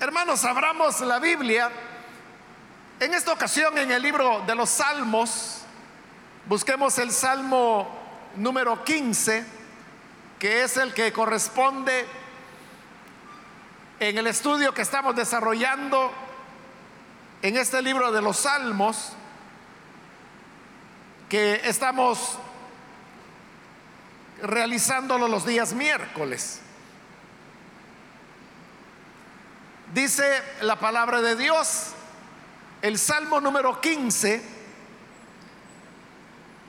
Hermanos, abramos la Biblia. En esta ocasión en el libro de los Salmos, busquemos el Salmo número 15, que es el que corresponde en el estudio que estamos desarrollando en este libro de los Salmos, que estamos realizándolo los días miércoles. Dice la palabra de Dios, el Salmo número 15,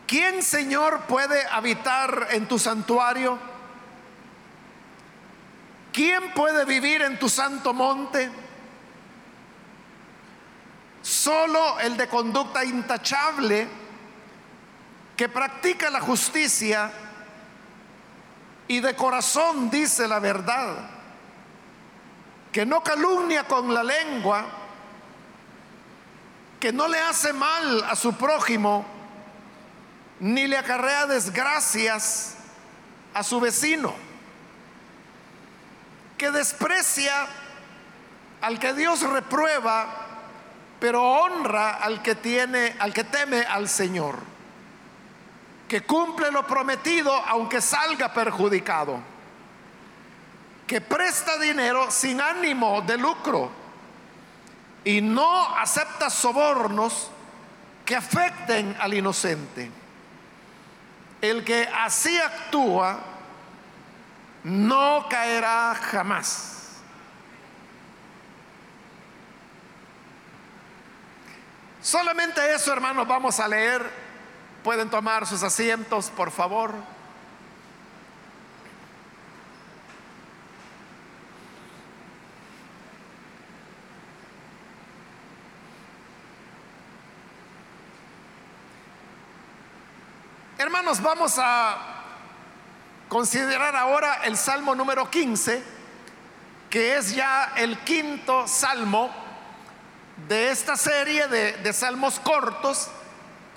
¿quién Señor puede habitar en tu santuario? ¿Quién puede vivir en tu santo monte? Solo el de conducta intachable, que practica la justicia y de corazón dice la verdad que no calumnia con la lengua, que no le hace mal a su prójimo, ni le acarrea desgracias a su vecino, que desprecia al que Dios reprueba, pero honra al que tiene, al que teme al Señor, que cumple lo prometido aunque salga perjudicado que presta dinero sin ánimo de lucro y no acepta sobornos que afecten al inocente. El que así actúa no caerá jamás. Solamente eso, hermanos, vamos a leer. Pueden tomar sus asientos, por favor. Hermanos, vamos a considerar ahora el Salmo número 15, que es ya el quinto salmo de esta serie de, salmos cortos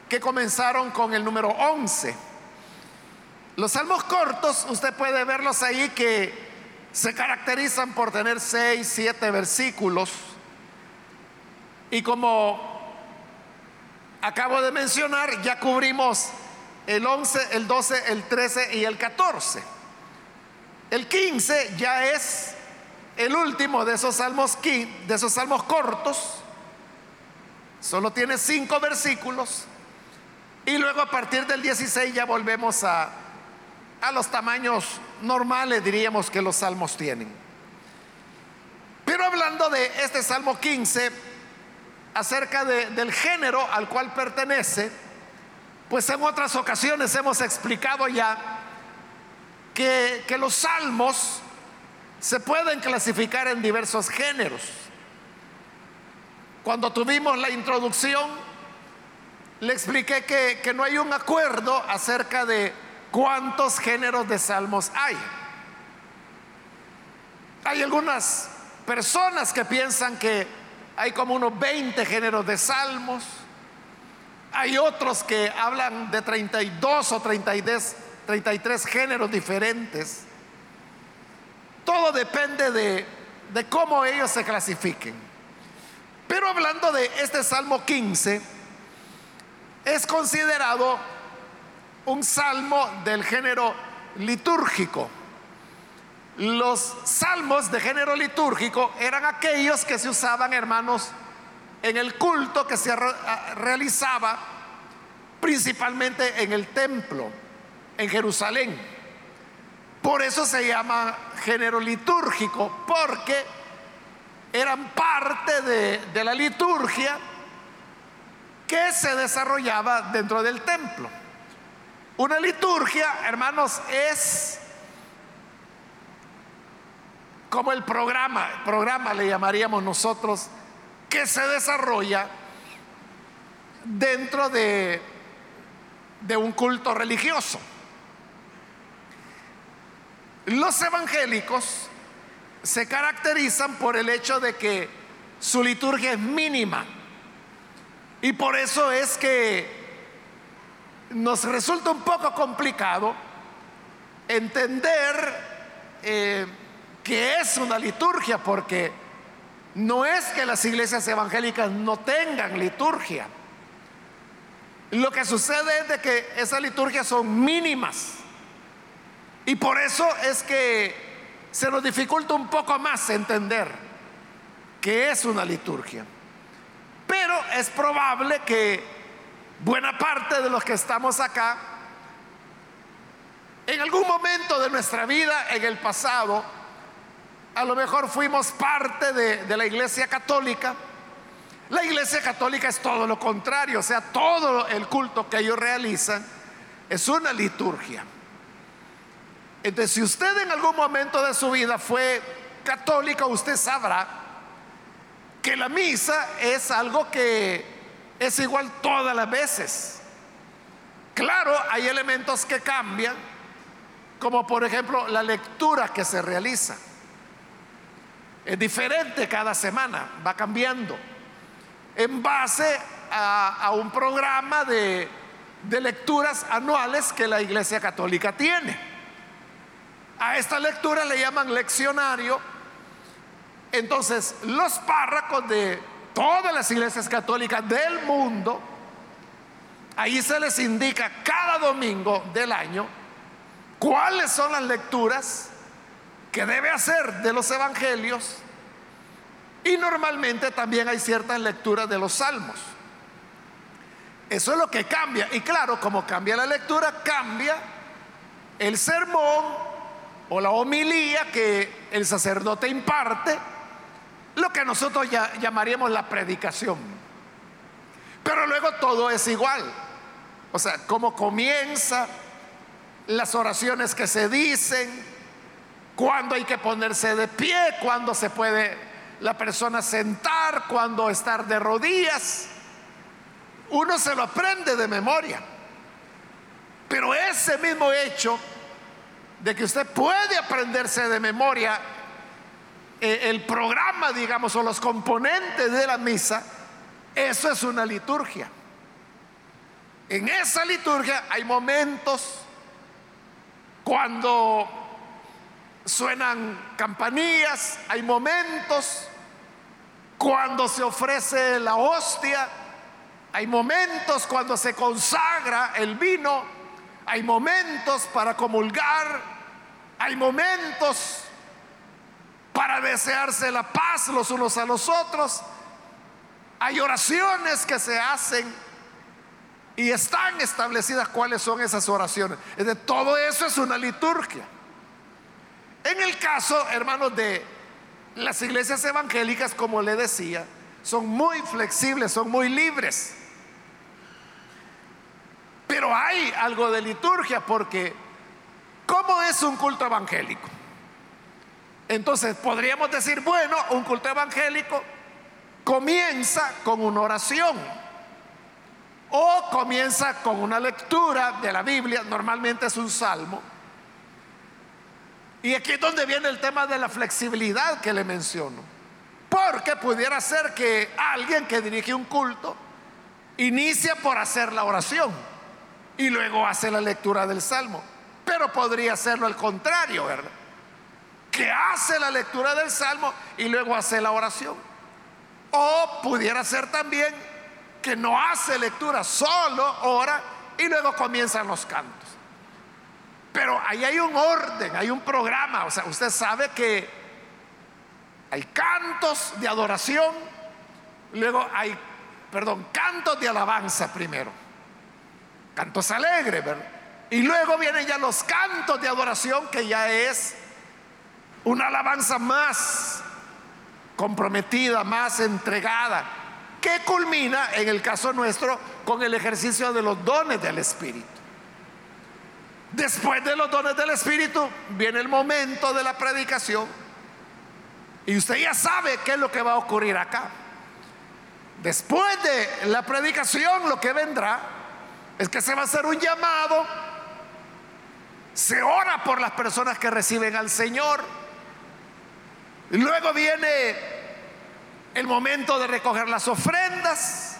que comenzaron con el número 11. Los salmos cortos, usted puede verlos ahí que se caracterizan por tener seis, siete versículos. Y como acabo de mencionar, ya cubrimos el 11, el 12, el 13 y el 14. El 15 ya es el último de esos salmos, de esos salmos cortos. Solo tiene cinco versículos. Y luego a partir del 16 ya volvemos a, a los tamaños normales, diríamos, que los salmos tienen. Pero hablando de este salmo 15, acerca del género al cual pertenece, pues en otras ocasiones hemos explicado ya que, que los salmos se pueden clasificar en diversos géneros. Cuando tuvimos la introducción, le expliqué que, que, no hay un acuerdo acerca de cuántos géneros de salmos hay. Hay algunas personas que piensan que hay como unos 20 géneros de salmos. Hay otros que hablan de 32 o 33, 33 géneros diferentes. Todo depende de, de cómo ellos se clasifiquen. Pero hablando de este Salmo 15, es considerado un salmo del género litúrgico. Los salmos de género litúrgico eran aquellos que se usaban, hermanos, en el culto que se realizaba principalmente en el templo, en Jerusalén. Por eso se llama género litúrgico, porque eran parte de, la liturgia que se desarrollaba dentro del templo. Una liturgia, hermanos, es como el programa, programa le llamaríamos nosotros, que se desarrolla dentro de, de un culto religioso. Los evangélicos se caracterizan por el hecho de que su liturgia es mínima. Y por eso es que nos resulta un poco complicado entender eh, que es una liturgia, porque no es que las iglesias evangélicas no tengan liturgia. Lo que sucede es de que esas liturgias son mínimas. Y por eso es que se nos dificulta un poco más entender qué es una liturgia. Pero es probable que buena parte de los que estamos acá, en algún momento de nuestra vida, en el pasado, a lo mejor fuimos parte de, la iglesia católica. La iglesia católica es todo lo contrario, o sea, todo el culto que ellos realizan es una liturgia. Entonces, si usted en algún momento de su vida fue católica, usted sabrá que la misa es algo que es igual todas las veces. Claro, hay elementos que cambian, como por ejemplo la lectura que se realiza. Es diferente cada semana, va cambiando, en base a, un programa de, de lecturas anuales que la Iglesia Católica tiene. A esta lectura le llaman leccionario. Entonces, los párracos de todas las iglesias católicas del mundo, ahí se les indica cada domingo del año cuáles son las lecturas que debe hacer de los evangelios y normalmente también hay ciertas lecturas de los salmos. Eso es lo que cambia. Y claro, como cambia la lectura, cambia el sermón o la homilía que el sacerdote imparte, lo que nosotros ya llamaríamos la predicación. Pero luego todo es igual. O sea, cómo comienza, las oraciones que se dicen, cuándo hay que ponerse de pie, cuándo se puede la persona sentar, cuándo estar de rodillas. Uno se lo aprende de memoria. Pero ese mismo hecho de que usted puede aprenderse de memoria eh, el programa, digamos, o los componentes de la misa, eso es una liturgia. En esa liturgia hay momentos cuando suenan campanillas, hay momentos cuando se ofrece la hostia, hay momentos cuando se consagra el vino, hay momentos para comulgar, hay momentos para desearse la paz los unos a los otros. Hay oraciones que se hacen y están establecidas cuáles son esas oraciones. Es de todo eso es una liturgia. En el caso, hermanos, de las iglesias evangélicas, como le decía, son muy flexibles, son muy libres. Pero hay algo de liturgia porque ¿Cómo es un culto evangélico? Entonces podríamos decir, bueno, un culto evangélico comienza con una oración o comienza con una lectura de la Biblia, normalmente es un salmo. Y aquí es donde viene el tema de la flexibilidad que le menciono. Porque pudiera ser que alguien que dirige un culto inicia por hacer la oración y luego hace la lectura del salmo. Pero podría hacerlo al contrario, ¿verdad? Que hace la lectura del salmo y luego hace la oración. O pudiera ser también que no hace lectura, solo ora y luego comienzan los cantos. Pero ahí hay un orden, hay un programa. O sea, usted sabe que hay cantos de adoración, luego hay, perdón, cantos de alabanza primero. Cantos alegres, ¿verdad? Y luego vienen ya los cantos de adoración, que ya es una alabanza más comprometida, más entregada, que culmina, en el caso nuestro, con el ejercicio de los dones del Espíritu. Después de los dones del Espíritu viene el momento de la predicación y usted ya sabe qué es lo que va a ocurrir acá. Después de la predicación lo que vendrá es que se va a hacer un llamado se ora por las personas que reciben al Señor. Luego viene el momento de recoger las ofrendas.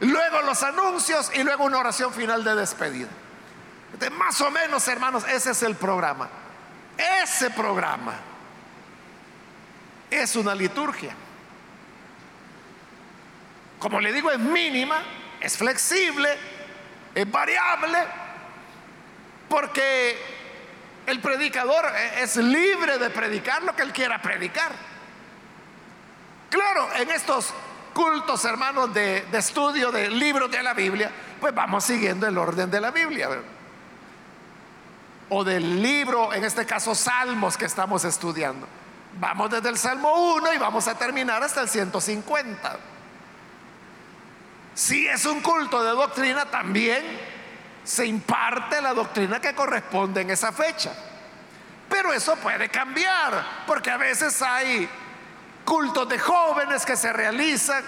Luego los anuncios y luego una oración final de despedida. Más o menos, hermanos, ese es el programa. Ese programa es una liturgia. Como le digo, es mínima, es flexible, es variable, porque el predicador es libre de predicar lo que él quiera predicar. Claro, en estos cultos, hermanos, de, estudio de libros de la Biblia, pues vamos siguiendo el orden de la Biblia. O del libro, en este caso, Salmos que estamos estudiando. Vamos desde el Salmo 1 y vamos a terminar hasta el 150. Si es un culto de doctrina, también se imparte la doctrina que corresponde en esa fecha. Pero eso puede cambiar, porque a veces hay cultos de jóvenes que se realizan.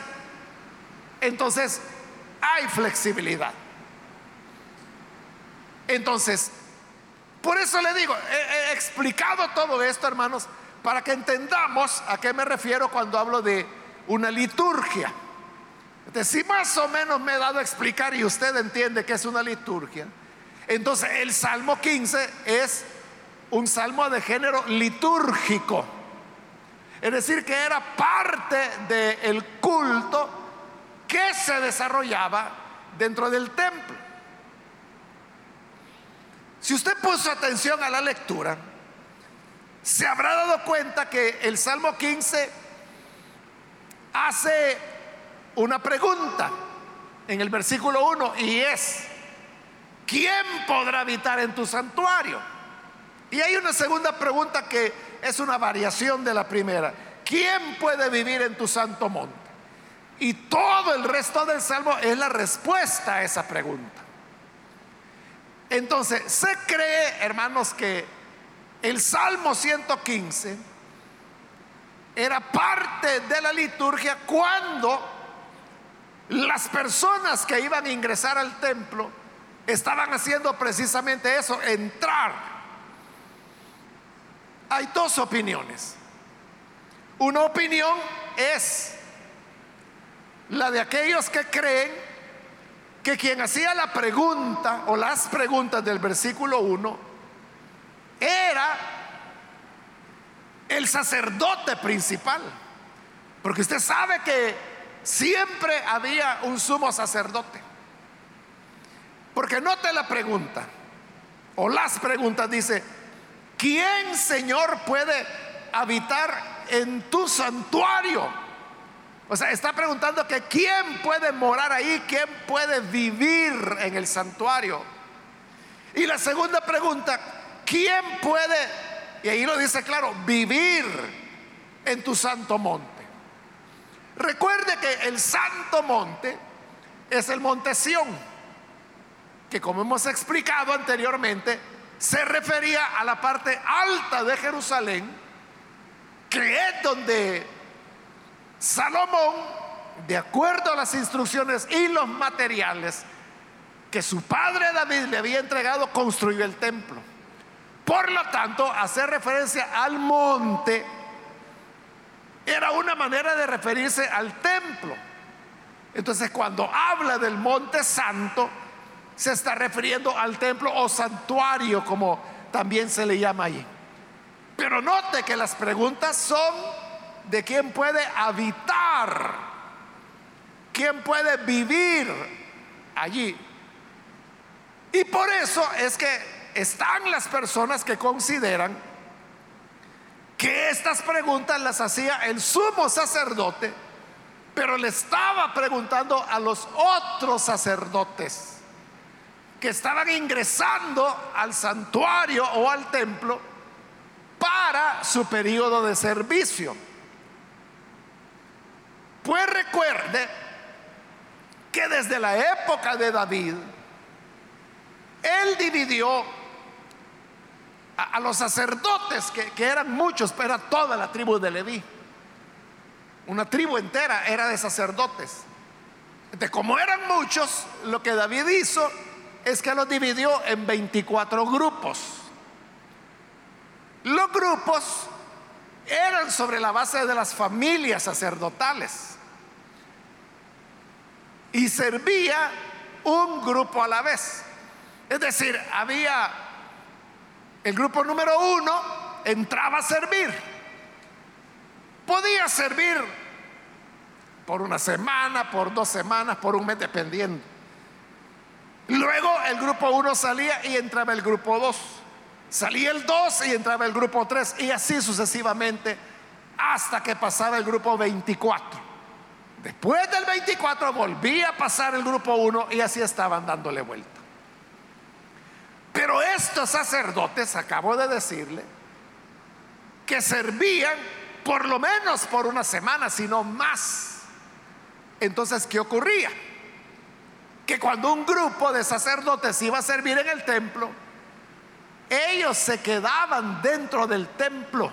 Entonces, hay flexibilidad. Entonces, por eso le digo, he, explicado todo esto, hermanos, para que entendamos a qué me refiero cuando hablo de una liturgia. si más o menos me he dado a explicar y usted entiende que es una liturgia, entonces el Salmo 15 es un salmo de género litúrgico. Es decir, que era parte del culto que se desarrollaba dentro del templo. Si usted puso atención a la lectura, se habrá dado cuenta que el Salmo 15 hace una pregunta en el versículo 1 y es, ¿quién podrá habitar en tu santuario? Y hay una segunda pregunta que es una variación de la primera. ¿Quién puede vivir en tu santo monte? Y todo el resto del salmo es la respuesta a esa pregunta. Entonces, se cree, hermanos, que el Salmo 115 era parte de la liturgia cuando las personas que iban a ingresar al templo estaban haciendo precisamente eso, entrar. Hay dos opiniones. Una opinión es la de aquellos que creen que quien hacía la pregunta o las preguntas del versículo 1 era el sacerdote principal. Porque usted sabe que siempre había un sumo sacerdote. Porque note la pregunta, o las preguntas, dice, ¿quién Señor puede habitar en tu santuario? O sea, está preguntando que quién puede morar ahí, quién puede vivir en el santuario. Y la segunda pregunta, ¿quién puede, y ahí lo dice claro, vivir en tu santo monte? Recuerde que el santo monte es el monte Sión, que como hemos explicado anteriormente, se refería a la parte alta de Jerusalén, que es donde Salomón, de acuerdo a las instrucciones y los materiales que su padre David le había entregado, construyó el templo. Por lo tanto, hacer referencia al monte era una manera de referirse al templo. Entonces, cuando habla del monte santo, se está refiriendo al templo o santuario, como también se le llama allí. Pero note que las preguntas son de quién puede habitar, quién puede vivir allí. Y por eso es que están las personas que consideran que estas preguntas las hacía el sumo sacerdote, pero le estaba preguntando a los otros sacerdotes que estaban ingresando al santuario o al templo para su periodo de servicio. Pues recuerde que desde la época de David, él dividió a, los sacerdotes, que, eran muchos, pero era toda la tribu de Leví. Una tribu entera era de sacerdotes. De como eran muchos, lo que David hizo es que los dividió en 24 grupos. Los grupos eran sobre la base de las familias sacerdotales. Y servía un grupo a la vez. Es decir, había el grupo número uno entraba a servir. a servir por una semana, por dos semanas, por un mes, dependiendo. Luego el grupo 1 salía y entraba el grupo 2. Salía el 2 y entraba el grupo 3 y así sucesivamente hasta que pasaba el grupo 24. Después del 24 volvía a pasar el grupo 1 y así estaban dándole vuelta. Pero estos sacerdotes, acabo de decirle, que servían por lo menos por una semana, sino más. Entonces, ¿qué ocurría? Que cuando un grupo de sacerdotes iba a servir en el templo, ellos se quedaban dentro del templo.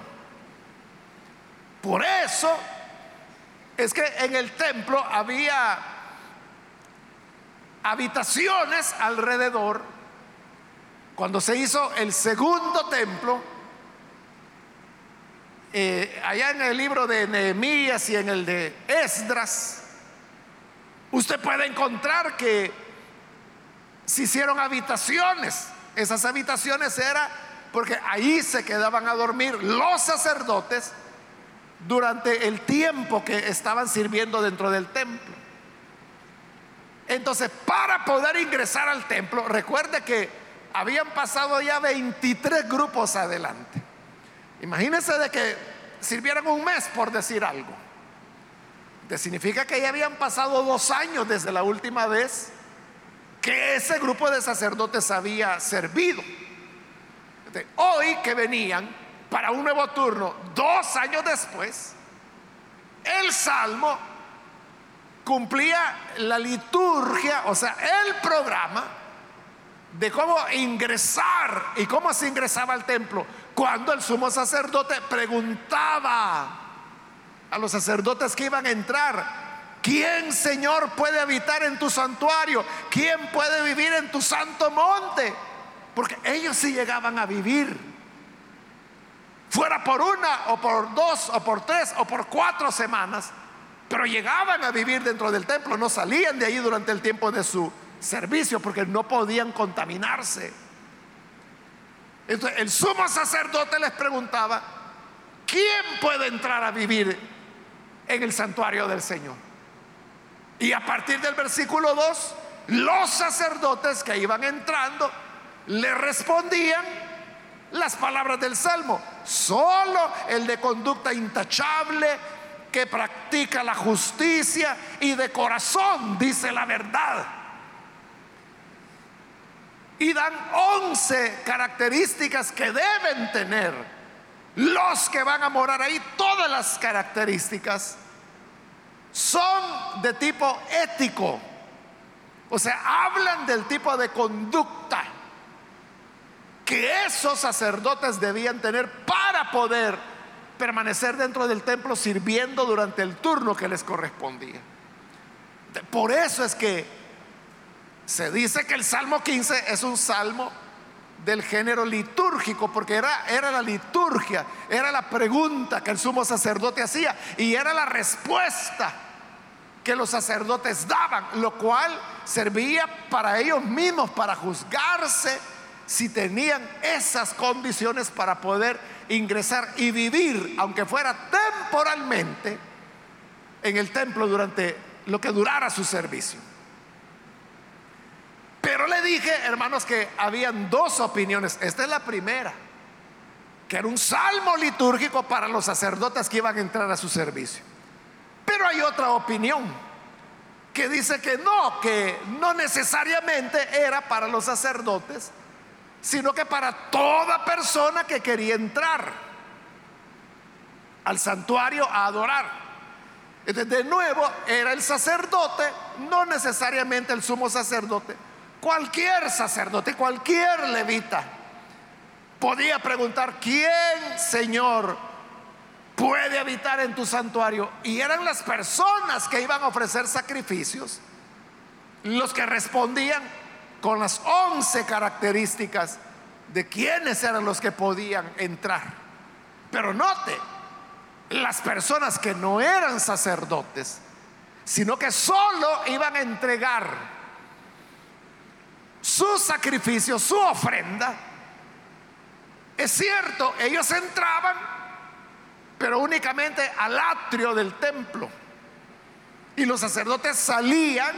Por eso es que en el templo había habitaciones alrededor. Cuando se hizo el segundo templo, eh, allá en el libro de Nehemías y en el de Esdras, usted puede encontrar que se hicieron habitaciones. Esas habitaciones era porque ahí se quedaban a dormir los sacerdotes durante el tiempo que estaban sirviendo dentro del templo. Entonces, para poder ingresar al templo, recuerde que habían pasado ya 23 grupos adelante. Imagínense de que sirvieran un mes por decir algo. Significa que ya habían pasado dos años desde la última vez que ese grupo de sacerdotes había servido. Hoy que venían, para un nuevo turno, dos años después, el Salmo cumplía la liturgia, o sea, el programa de cómo ingresar y cómo se ingresaba al templo. Cuando el sumo sacerdote preguntaba a los sacerdotes que iban a entrar, ¿quién Señor puede habitar en tu santuario? ¿Quién puede vivir en tu santo monte? Porque ellos sí llegaban a vivir fuera por una o por dos o por tres o por cuatro semanas, pero llegaban a vivir dentro del templo, no salían de ahí durante el tiempo de su servicio porque no podían contaminarse. Entonces el sumo sacerdote les preguntaba, ¿quién puede entrar a vivir en el santuario del Señor? Y a partir del versículo 2, los sacerdotes que iban entrando le respondían las palabras del Salmo. Solo el de conducta intachable, que practica la justicia y de corazón dice la verdad. Y dan once características que deben tener los que van a morar ahí. Todas las características son de tipo ético. O sea, hablan del tipo de conducta que esos sacerdotes debían tener para poder permanecer dentro del templo sirviendo durante el turno que les correspondía. Por eso es que se dice que el Salmo 15 es un salmo del género litúrgico, porque era, era la liturgia, era la pregunta que el sumo sacerdote hacía y era la respuesta que los sacerdotes daban, lo cual servía para ellos mismos, para juzgarse si tenían esas condiciones para poder ingresar y vivir, aunque fuera temporalmente, en el templo durante lo que durara su servicio. Pero le dije, hermanos, que habían dos opiniones. Esta es la primera, que era un salmo litúrgico para los sacerdotes que iban a entrar a su servicio. Pero hay otra opinión que dice que no, que no necesariamente era para los sacerdotes, sino que para toda persona que quería entrar al santuario a adorar. De nuevo, era el sacerdote, no necesariamente el sumo sacerdote, cualquier sacerdote, cualquier levita podía preguntar, ¿quién, Señor, puede habitar en tu santuario? Y eran las personas que iban a ofrecer sacrificios los que respondían, con las once características de quiénes eran los que podían entrar. Pero note, las personas que no eran sacerdotes, sino que solo iban a entregar su sacrificio, su ofrenda, es cierto, ellos entraban, pero únicamente al atrio del templo. Y los sacerdotes salían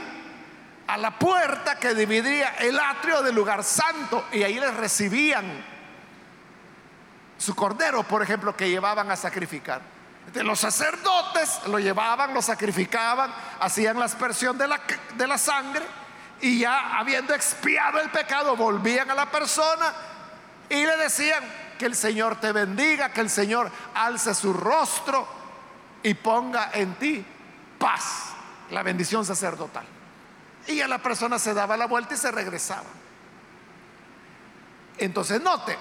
a la puerta que dividía el atrio del lugar santo y ahí les recibían su cordero, por ejemplo, que llevaban a sacrificar. De los sacerdotes lo llevaban, lo sacrificaban, hacían la aspersión de la, de la sangre y ya habiendo expiado el pecado, volvían a la persona y le decían que el Señor te bendiga, que el Señor alce su rostro y ponga en ti paz, la bendición sacerdotal. Y ya la persona se daba la vuelta y se regresaba. Entonces note,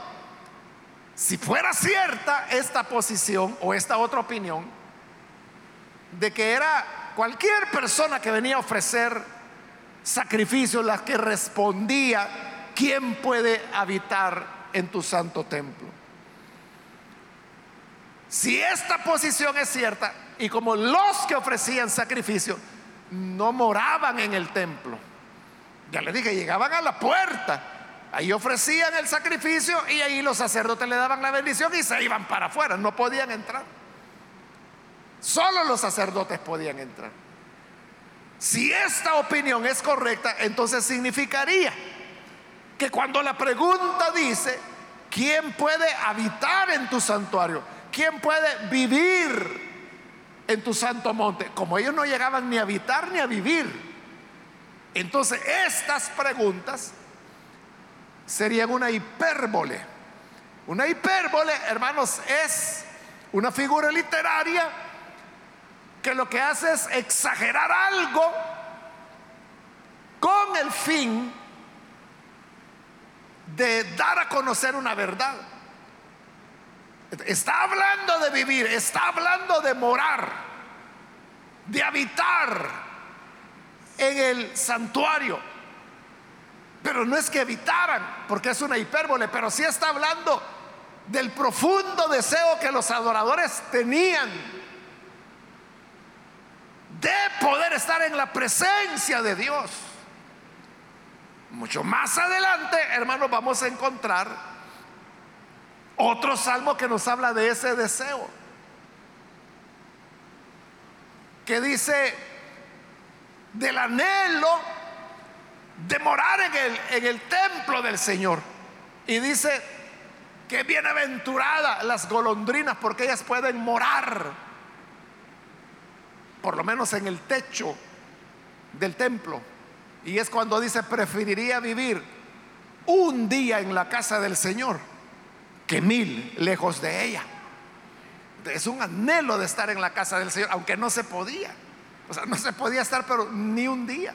si fuera cierta esta posición o esta otra opinión, de que era cualquier persona que venía a ofrecer sacrificios la que respondía, ¿quién puede habitar en tu santo templo? Si esta posición es cierta, y como los que ofrecían sacrificio no moraban en el templo, ya le dije, llegaban a la puerta, Ahí ofrecían el sacrificio y ahí los sacerdotes le daban la bendición y se iban para afuera, no podían entrar. Solo los sacerdotes podían entrar. Si esta opinión es correcta, entonces significaría que cuando la pregunta dice, ¿quién puede habitar en tu santuario? ¿Quién puede vivir en tu santo monte? Como ellos no llegaban ni a habitar ni a vivir. Entonces estas preguntas serían una hipérbole. Una hipérbole, hermanos, es una figura literaria que lo que hace es exagerar algo con el fin de dar a conocer una verdad. Está hablando de vivir, está hablando de morar, de habitar en el santuario. Pero no es que evitaran, porque es una hipérbole, pero sí está hablando del profundo deseo que los adoradores tenían de poder estar en la presencia de Dios. Mucho más adelante, hermanos, vamos a encontrar otro salmo que nos habla de ese deseo. Que dice del anhelo de morar en el, en el templo del Señor. Y dice que bienaventurada las golondrinas porque ellas pueden morar, por lo menos en el techo del templo. Y es cuando dice, preferiría vivir un día en la casa del Señor que mil lejos de ella. Es un anhelo de estar en la casa del Señor, aunque no se podía. O sea, no se podía estar, pero ni un día.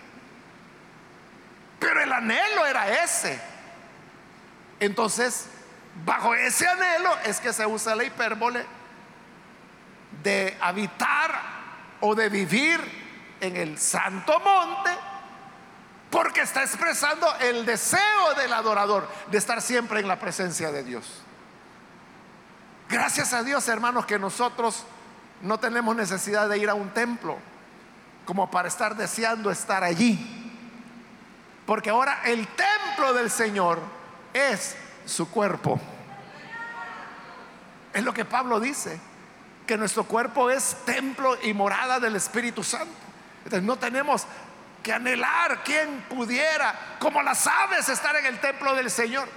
Pero el anhelo era ese. Entonces, bajo ese anhelo es que se usa la hipérbole de habitar o de vivir en el santo monte, porque está expresando el deseo del adorador de estar siempre en la presencia de Dios. Gracias a Dios, hermanos, que nosotros no tenemos necesidad de ir a un templo como para estar deseando estar allí. Porque ahora el templo del Señor es su cuerpo. Es lo que Pablo dice, que nuestro cuerpo es templo y morada del Espíritu Santo. Entonces no tenemos que anhelar quien pudiera, como las aves, estar en el templo del Señor.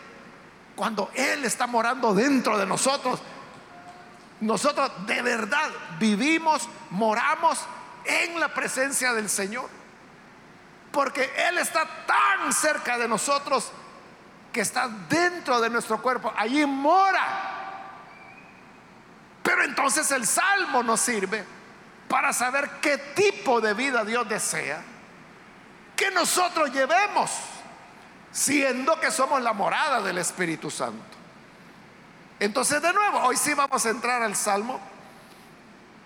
Cuando Él está morando dentro de nosotros, nosotros de verdad vivimos, moramos en la presencia del Señor. Porque Él está tan cerca de nosotros que está dentro de nuestro cuerpo. Allí mora. Pero entonces el salmo nos sirve para saber qué tipo de vida Dios desea que nosotros llevemos, siendo que somos la morada del Espíritu Santo. Entonces de nuevo, hoy sí vamos a entrar al salmo.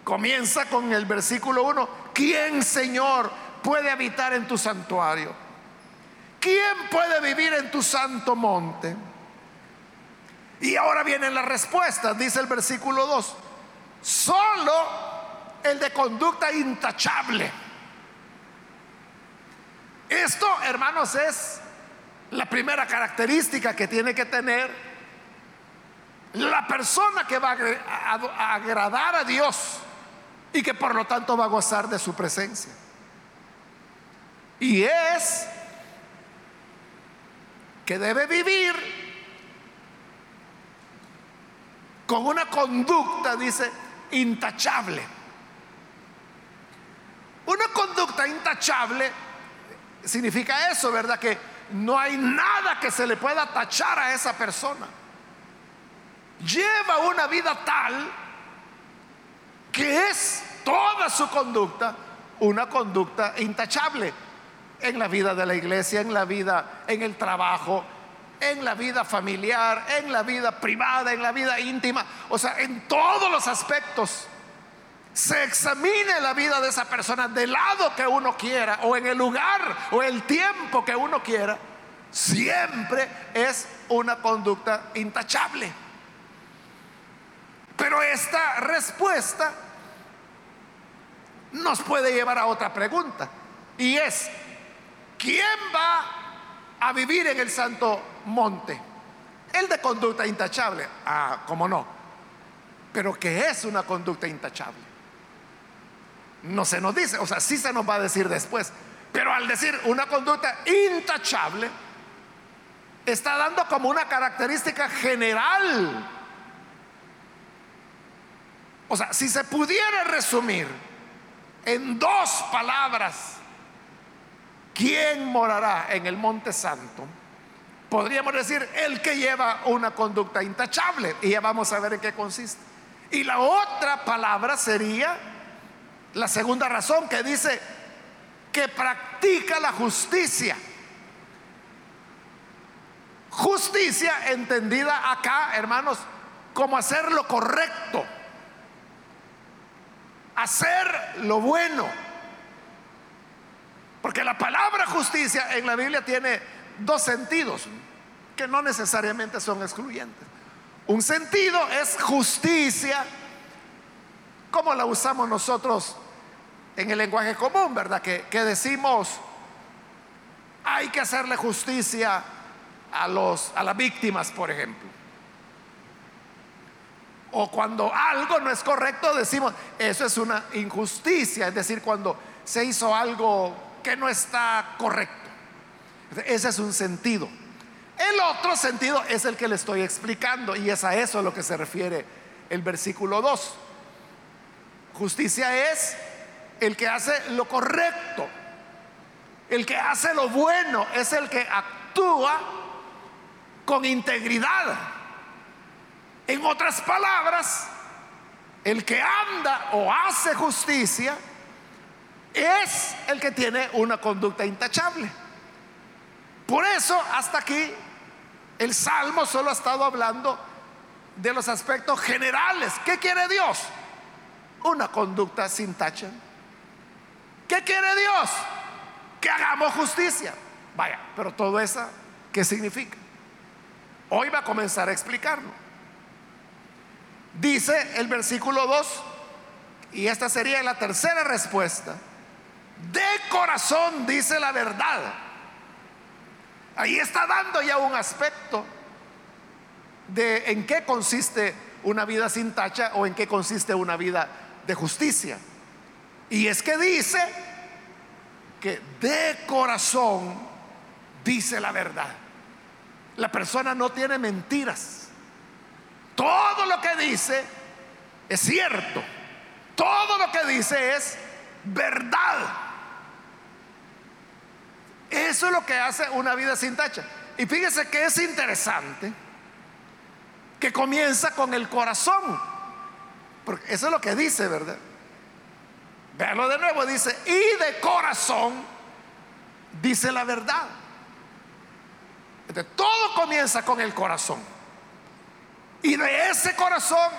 Comienza con el versículo 1. ¿Quién, Señor? puede habitar en tu santuario? ¿Quién puede vivir en tu santo monte? Y ahora vienen las respuestas, dice el versículo 2. Solo el de conducta intachable. Esto, hermanos, es la primera característica que tiene que tener la persona que va a agradar a Dios y que por lo tanto va a gozar de su presencia. Y es que debe vivir con una conducta, dice, intachable. Una conducta intachable significa eso, ¿verdad? Que no hay nada que se le pueda tachar a esa persona. Lleva una vida tal que es toda su conducta una conducta intachable en la vida de la iglesia, en la vida, en el trabajo, en la vida familiar, en la vida privada, en la vida íntima, o sea, en todos los aspectos. Se examine la vida de esa persona del lado que uno quiera, o en el lugar, o el tiempo que uno quiera, siempre es una conducta intachable. Pero esta respuesta nos puede llevar a otra pregunta, y es, ¿quién va a vivir en el santo monte? El de conducta intachable, ah, cómo no, pero ¿qué es una conducta intachable? No se nos dice, o sea, sí se nos va a decir después, pero al decir una conducta intachable, está dando como una característica general. O sea, si se pudiera resumir en dos palabras, ¿quién morará en el monte santo? Podríamos decir el que lleva una conducta intachable y ya vamos a ver en qué consiste. Y la otra palabra sería la segunda razón que dice que practica la justicia. Justicia entendida acá, hermanos, como hacer lo correcto, hacer lo bueno. Porque la palabra justicia en la Biblia tiene dos sentidos que no necesariamente son excluyentes. Un sentido es justicia, como la usamos nosotros en el lenguaje común, ¿verdad? Que, decimos, hay que hacerle justicia a, los, a las víctimas, por ejemplo. O cuando algo no es correcto, decimos, eso es una injusticia, es decir, cuando se hizo algo que no está correcto. Ese es un sentido. El otro sentido es el que le estoy explicando y es a eso a lo que se refiere el versículo 2. Justicia es el que hace lo correcto, el que hace lo bueno, es el que actúa con integridad. En otras palabras, el que anda o hace justicia es el que tiene una conducta intachable. Por eso hasta aquí el Salmo solo ha estado hablando de los aspectos generales. ¿Qué quiere Dios? Una conducta sin tacha. ¿Qué quiere Dios? Que hagamos justicia. Vaya, pero todo eso, ¿qué significa? Hoy va a comenzar a explicarlo. Dice el versículo 2, y esta sería la tercera respuesta, de corazón dice la verdad. Ahí está dando ya un aspecto de en qué consiste una vida sin tacha o en qué consiste una vida de justicia. Y es que dice que de corazón dice la verdad. La persona no tiene mentiras. Todo lo que dice es cierto. Todo lo que dice es verdad. Eso es lo que hace una vida sin tacha. Y fíjese que es interesante que comienza con el corazón. Porque eso es lo que dice, ¿verdad? Veanlo de nuevo, dice, y de corazón dice la verdad. todo comienza con el corazón. Y de ese corazón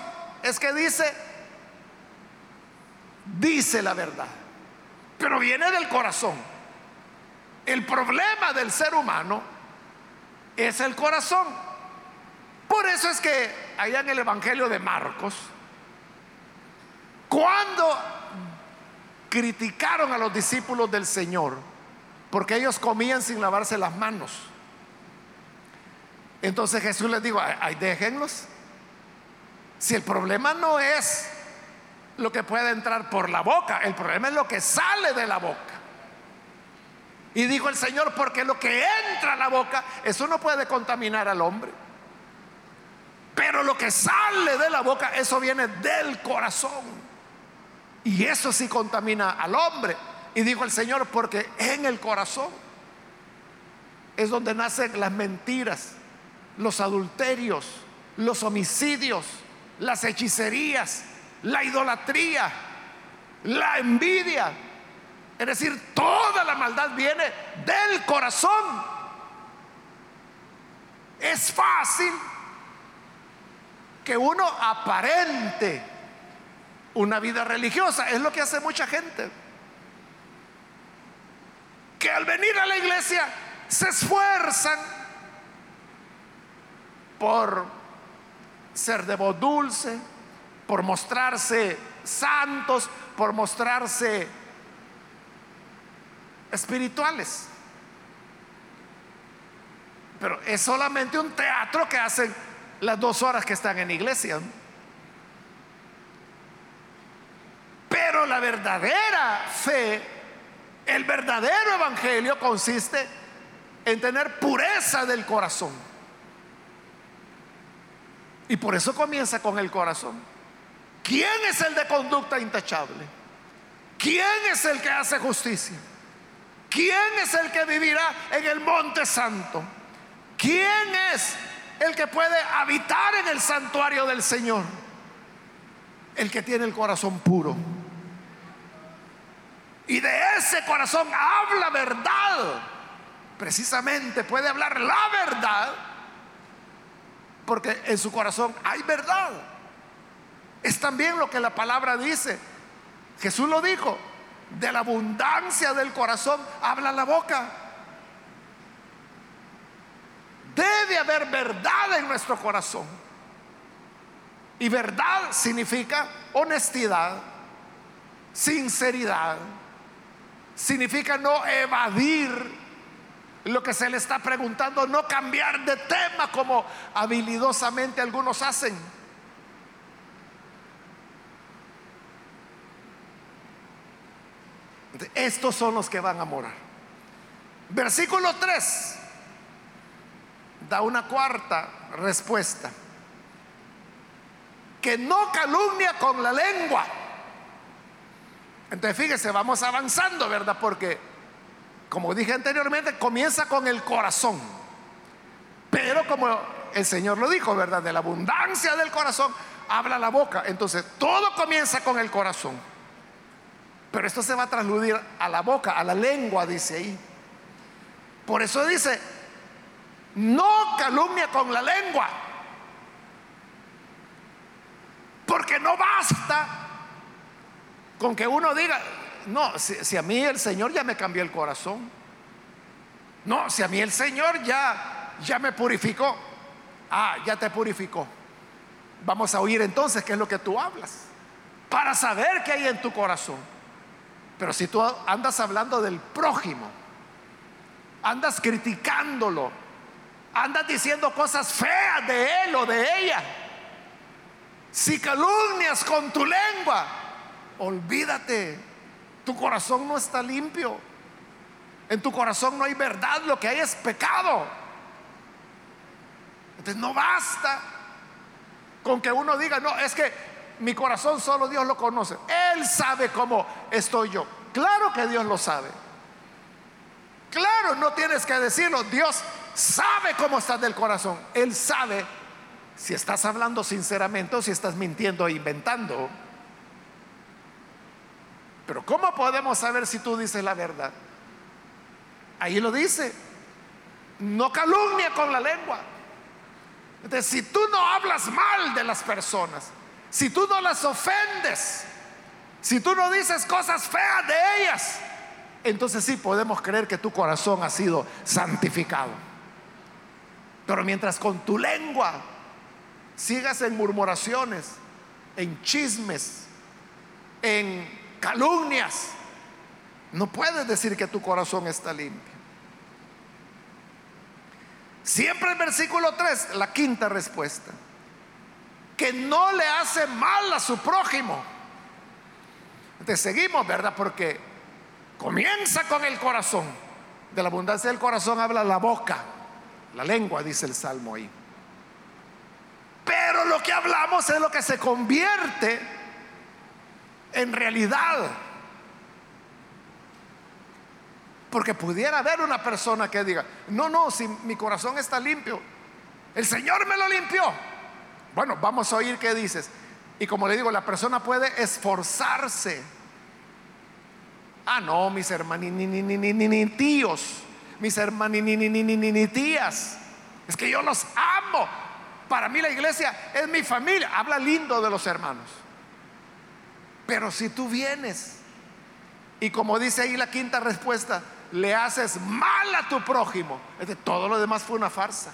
es que dice, dice la verdad. Pero viene del corazón. El problema del ser humano es el corazón. Por eso es que allá en el Evangelio de Marcos, cuando criticaron a los discípulos del Señor porque ellos comían sin lavarse las manos. Entonces Jesús les dijo, ay, déjenlos, Si el problema no es lo que puede entrar por la boca, el problema es lo que sale de la boca. Y dijo el Señor, porque lo que entra a la boca, eso no puede contaminar al hombre. Pero lo que sale de la boca, eso viene del corazón. Y eso sí contamina al hombre. Y dijo el Señor, porque en el corazón es donde nacen las mentiras, los adulterios, los homicidios, las hechicerías, la idolatría, la envidia. Es decir, toda la maldad viene del corazón. Es fácil que uno aparente una vida religiosa. Es lo que hace mucha gente. Que al venir a la iglesia se esfuerzan por ser de voz dulce, por mostrarse santos, por mostrarse espirituales. Pero es solamente un teatro que hacen las dos horas que están en iglesia. Pero la verdadera fe, el verdadero evangelio consiste en tener pureza del corazón. Y por eso comienza con el corazón. ¿Quién es el de conducta intachable? ¿Quién es el que hace justicia? ¿Quién es el que vivirá en el monte santo? ¿Quién es el que puede habitar en el santuario del Señor? El que tiene el corazón puro. Y de ese corazón habla verdad. Precisamente puede hablar la verdad porque en su corazón hay verdad. Es también lo que la palabra dice. Jesús lo dijo, de la abundancia del corazón habla la boca. Debe haber verdad en nuestro corazón. Y verdad significa honestidad, sinceridad, significa no evadir lo que se le está preguntando, no cambiar de tema como habilidosamente algunos hacen. Estos son los que van a morar. Versículo 3 da una cuarta respuesta. Que no calumnia con la lengua. Entonces fíjese, vamos avanzando, ¿verdad? Porque, como dije anteriormente, comienza con el corazón. Pero como el Señor lo dijo, ¿verdad? De la abundancia del corazón habla la boca. Entonces, todo comienza con el corazón. Pero esto se va a trasludir a la boca, a la lengua, dice ahí. Por eso dice, no calumnia con la lengua. Porque no basta con que uno diga, no, si, a mí el Señor ya me cambió el corazón. No, si a mí el Señor ya, ya me purificó. Ah, ya te purificó. Vamos a oír entonces qué es lo que tú hablas. Para saber qué hay en tu corazón. Pero si tú andas hablando del prójimo, andas criticándolo, andas diciendo cosas feas de él o de ella, si calumnias con tu lengua, olvídate, tu corazón no está limpio. En tu corazón no hay verdad, lo que hay es pecado. Entonces no basta con que uno diga, no, es que mi corazón solo Dios lo conoce. Él sabe cómo estoy yo. Claro que Dios lo sabe. Claro, no tienes que decirlo. Dios sabe cómo estás del corazón. Él sabe si estás hablando sinceramente o si estás mintiendo e inventando. Pero ¿cómo podemos saber si tú dices la verdad? Ahí lo dice. No calumnia con la lengua. Entonces, si tú no hablas mal de las personas, si tú no las ofendes, si tú no dices cosas feas de ellas, entonces sí podemos creer que tu corazón ha sido santificado. Pero mientras con tu lengua sigas en murmuraciones, en chismes, en calumnias, no puedes decir que tu corazón está limpio. Siempre el versículo 3, la quinta respuesta que no le hace mal a su prójimo. Entonces seguimos, ¿verdad? Porque comienza con el corazón. De la abundancia del corazón habla la boca, la lengua, dice el Salmo ahí. Pero lo que hablamos es lo que se convierte en realidad. Porque pudiera haber una persona que diga, no, no, si mi corazón está limpio, el Señor me lo limpió. Bueno, vamos a oír qué dices. Y como le digo, la persona puede esforzarse. Ah, no, mis hermanos, ni, ni, ni, ni, ni mis hermanos, ni, ni, ni, ni, ni tías. Es que yo los amo. Para mí la iglesia es mi familia. Habla lindo de los hermanos. Pero si tú vienes y como dice ahí la quinta respuesta, le haces mal a tu prójimo, todo lo demás fue una farsa.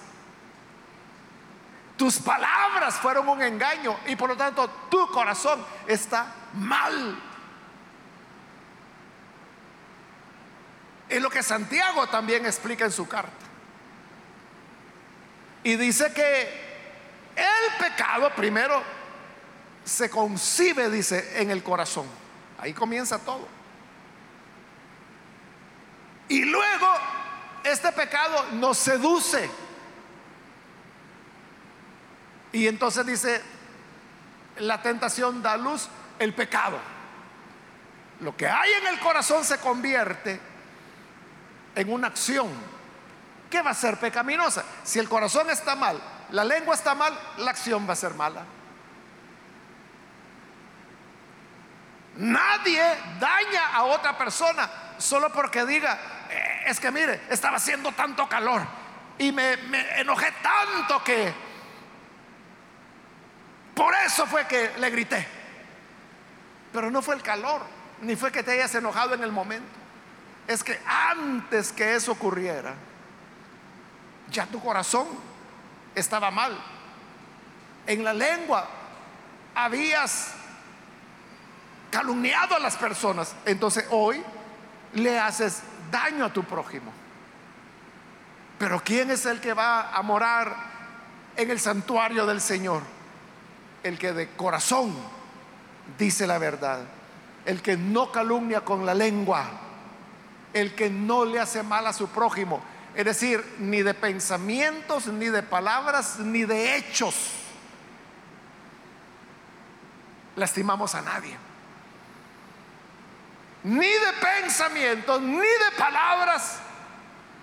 Tus palabras fueron un engaño y por lo tanto tu corazón está mal. Es lo que Santiago también explica en su carta. Y dice que el pecado primero se concibe, dice, en el corazón. Ahí comienza todo. Y luego este pecado nos seduce. Y entonces dice, la tentación da luz, el pecado. Lo que hay en el corazón se convierte en una acción que va a ser pecaminosa. Si el corazón está mal, la lengua está mal, la acción va a ser mala. Nadie daña a otra persona solo porque diga, eh, es que mire, estaba haciendo tanto calor y me, me enojé tanto que por eso fue que le grité. Pero no fue el calor, ni fue que te hayas enojado en el momento. Es que antes que eso ocurriera, ya tu corazón estaba mal. En la lengua habías calumniado a las personas. Entonces hoy le haces daño a tu prójimo. Pero ¿quién es el que va a morar en el santuario del Señor? El que de corazón dice la verdad. El que no calumnia con la lengua. El que no le hace mal a su prójimo. Es decir, ni de pensamientos, ni de palabras, ni de hechos. Lastimamos a nadie ni de pensamientos, ni de palabras,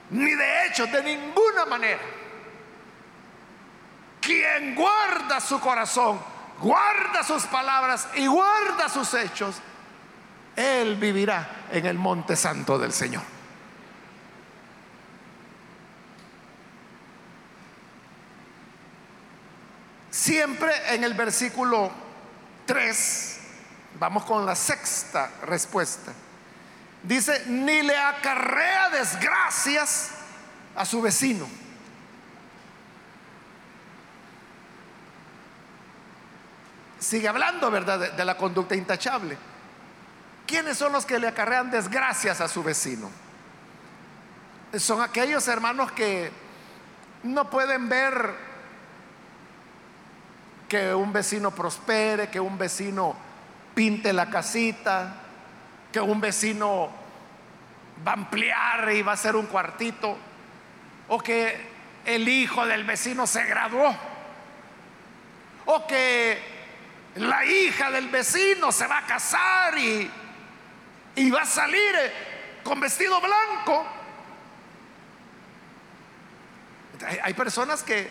ni de hechos, de ninguna manera. Quien guarda su corazón, guarda sus palabras y guarda sus hechos, él vivirá en el monte santo del Señor. Siempre en el versículo 3 Vamos con la sexta respuesta. Dice, ni le acarrea desgracias a su vecino. Sigue hablando, ¿verdad?, de, la conducta intachable. ¿Quiénes son los que le acarrean desgracias a su vecino? Son aquellos hermanos que no pueden ver que un vecino prospere, que un vecino pinte la casita, que un vecino va a ampliar y va a hacer un cuartito, o que el hijo del vecino se graduó, o que la hija del vecino se va a casar y, y va a salir eh, con vestido blanco. Hay personas que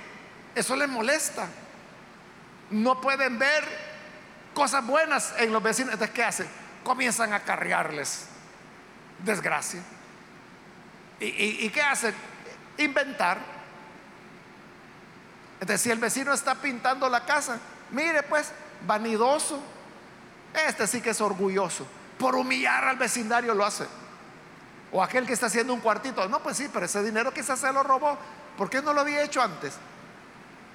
eso les molesta. No pueden ver cosas buenas en los vecinos. Entonces, ¿qué hacen? Comienzan a carrearles desgracia. ¿Y, qué hacen? Inventar. Entonces, si el vecino está pintando la casa, mire pues, vanidoso. Este sí que es orgulloso. Por humillar al vecindario lo hace. O aquel que está haciendo un cuartito. No, pues sí, pero ese dinero quizás se lo robó. ¿Por qué no lo había hecho antes?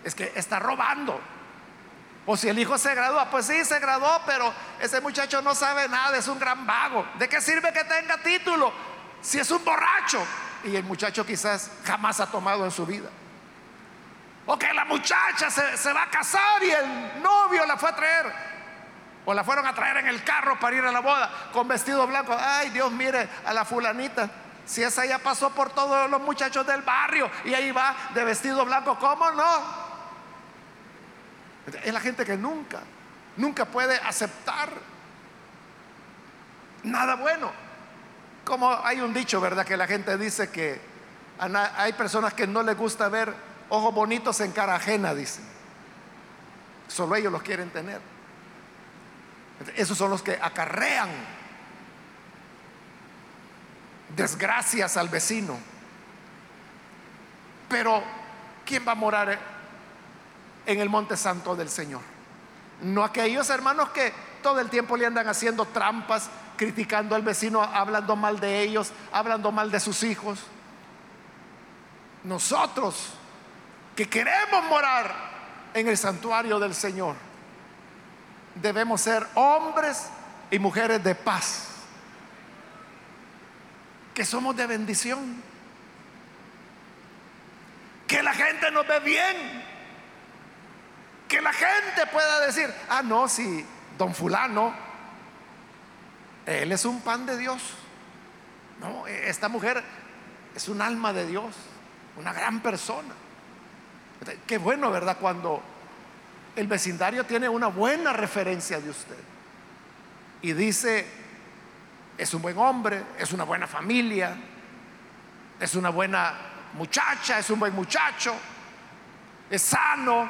Es que está robando. O si el hijo se gradúa, pues sí, se graduó, pero ese muchacho no sabe nada, es un gran vago. ¿De qué sirve que tenga título si es un borracho? Y el muchacho quizás jamás ha tomado en su vida. O que la muchacha se, se va a casar y el novio la fue a traer. O la fueron a traer en el carro para ir a la boda con vestido blanco. Ay, Dios, mire a la fulanita. Si esa ya pasó por todos los muchachos del barrio y ahí va de vestido blanco, ¿cómo no? Es la gente que nunca, nunca puede aceptar nada bueno. Como hay un dicho, ¿verdad? Que la gente dice que hay personas que no les gusta ver ojos bonitos en cara ajena, dicen. Solo ellos los quieren tener. Esos son los que acarrean desgracias al vecino. Pero, ¿quién va a morar en el monte santo del Señor? No aquellos hermanos que todo el tiempo le andan haciendo trampas, criticando al vecino, hablando mal de ellos, hablando mal de sus hijos. Nosotros que queremos morar en el santuario del Señor, debemos ser hombres y mujeres de paz que somos de bendición. Que la gente nos ve bien. Que la gente pueda decir, ah, no, si don fulano, él es un pan de Dios. No, esta mujer es un alma de Dios, una gran persona. Qué bueno, ¿verdad? Cuando el vecindario tiene una buena referencia de usted y dice, es un buen hombre, es una buena familia, es una buena muchacha, es un buen muchacho, es sano.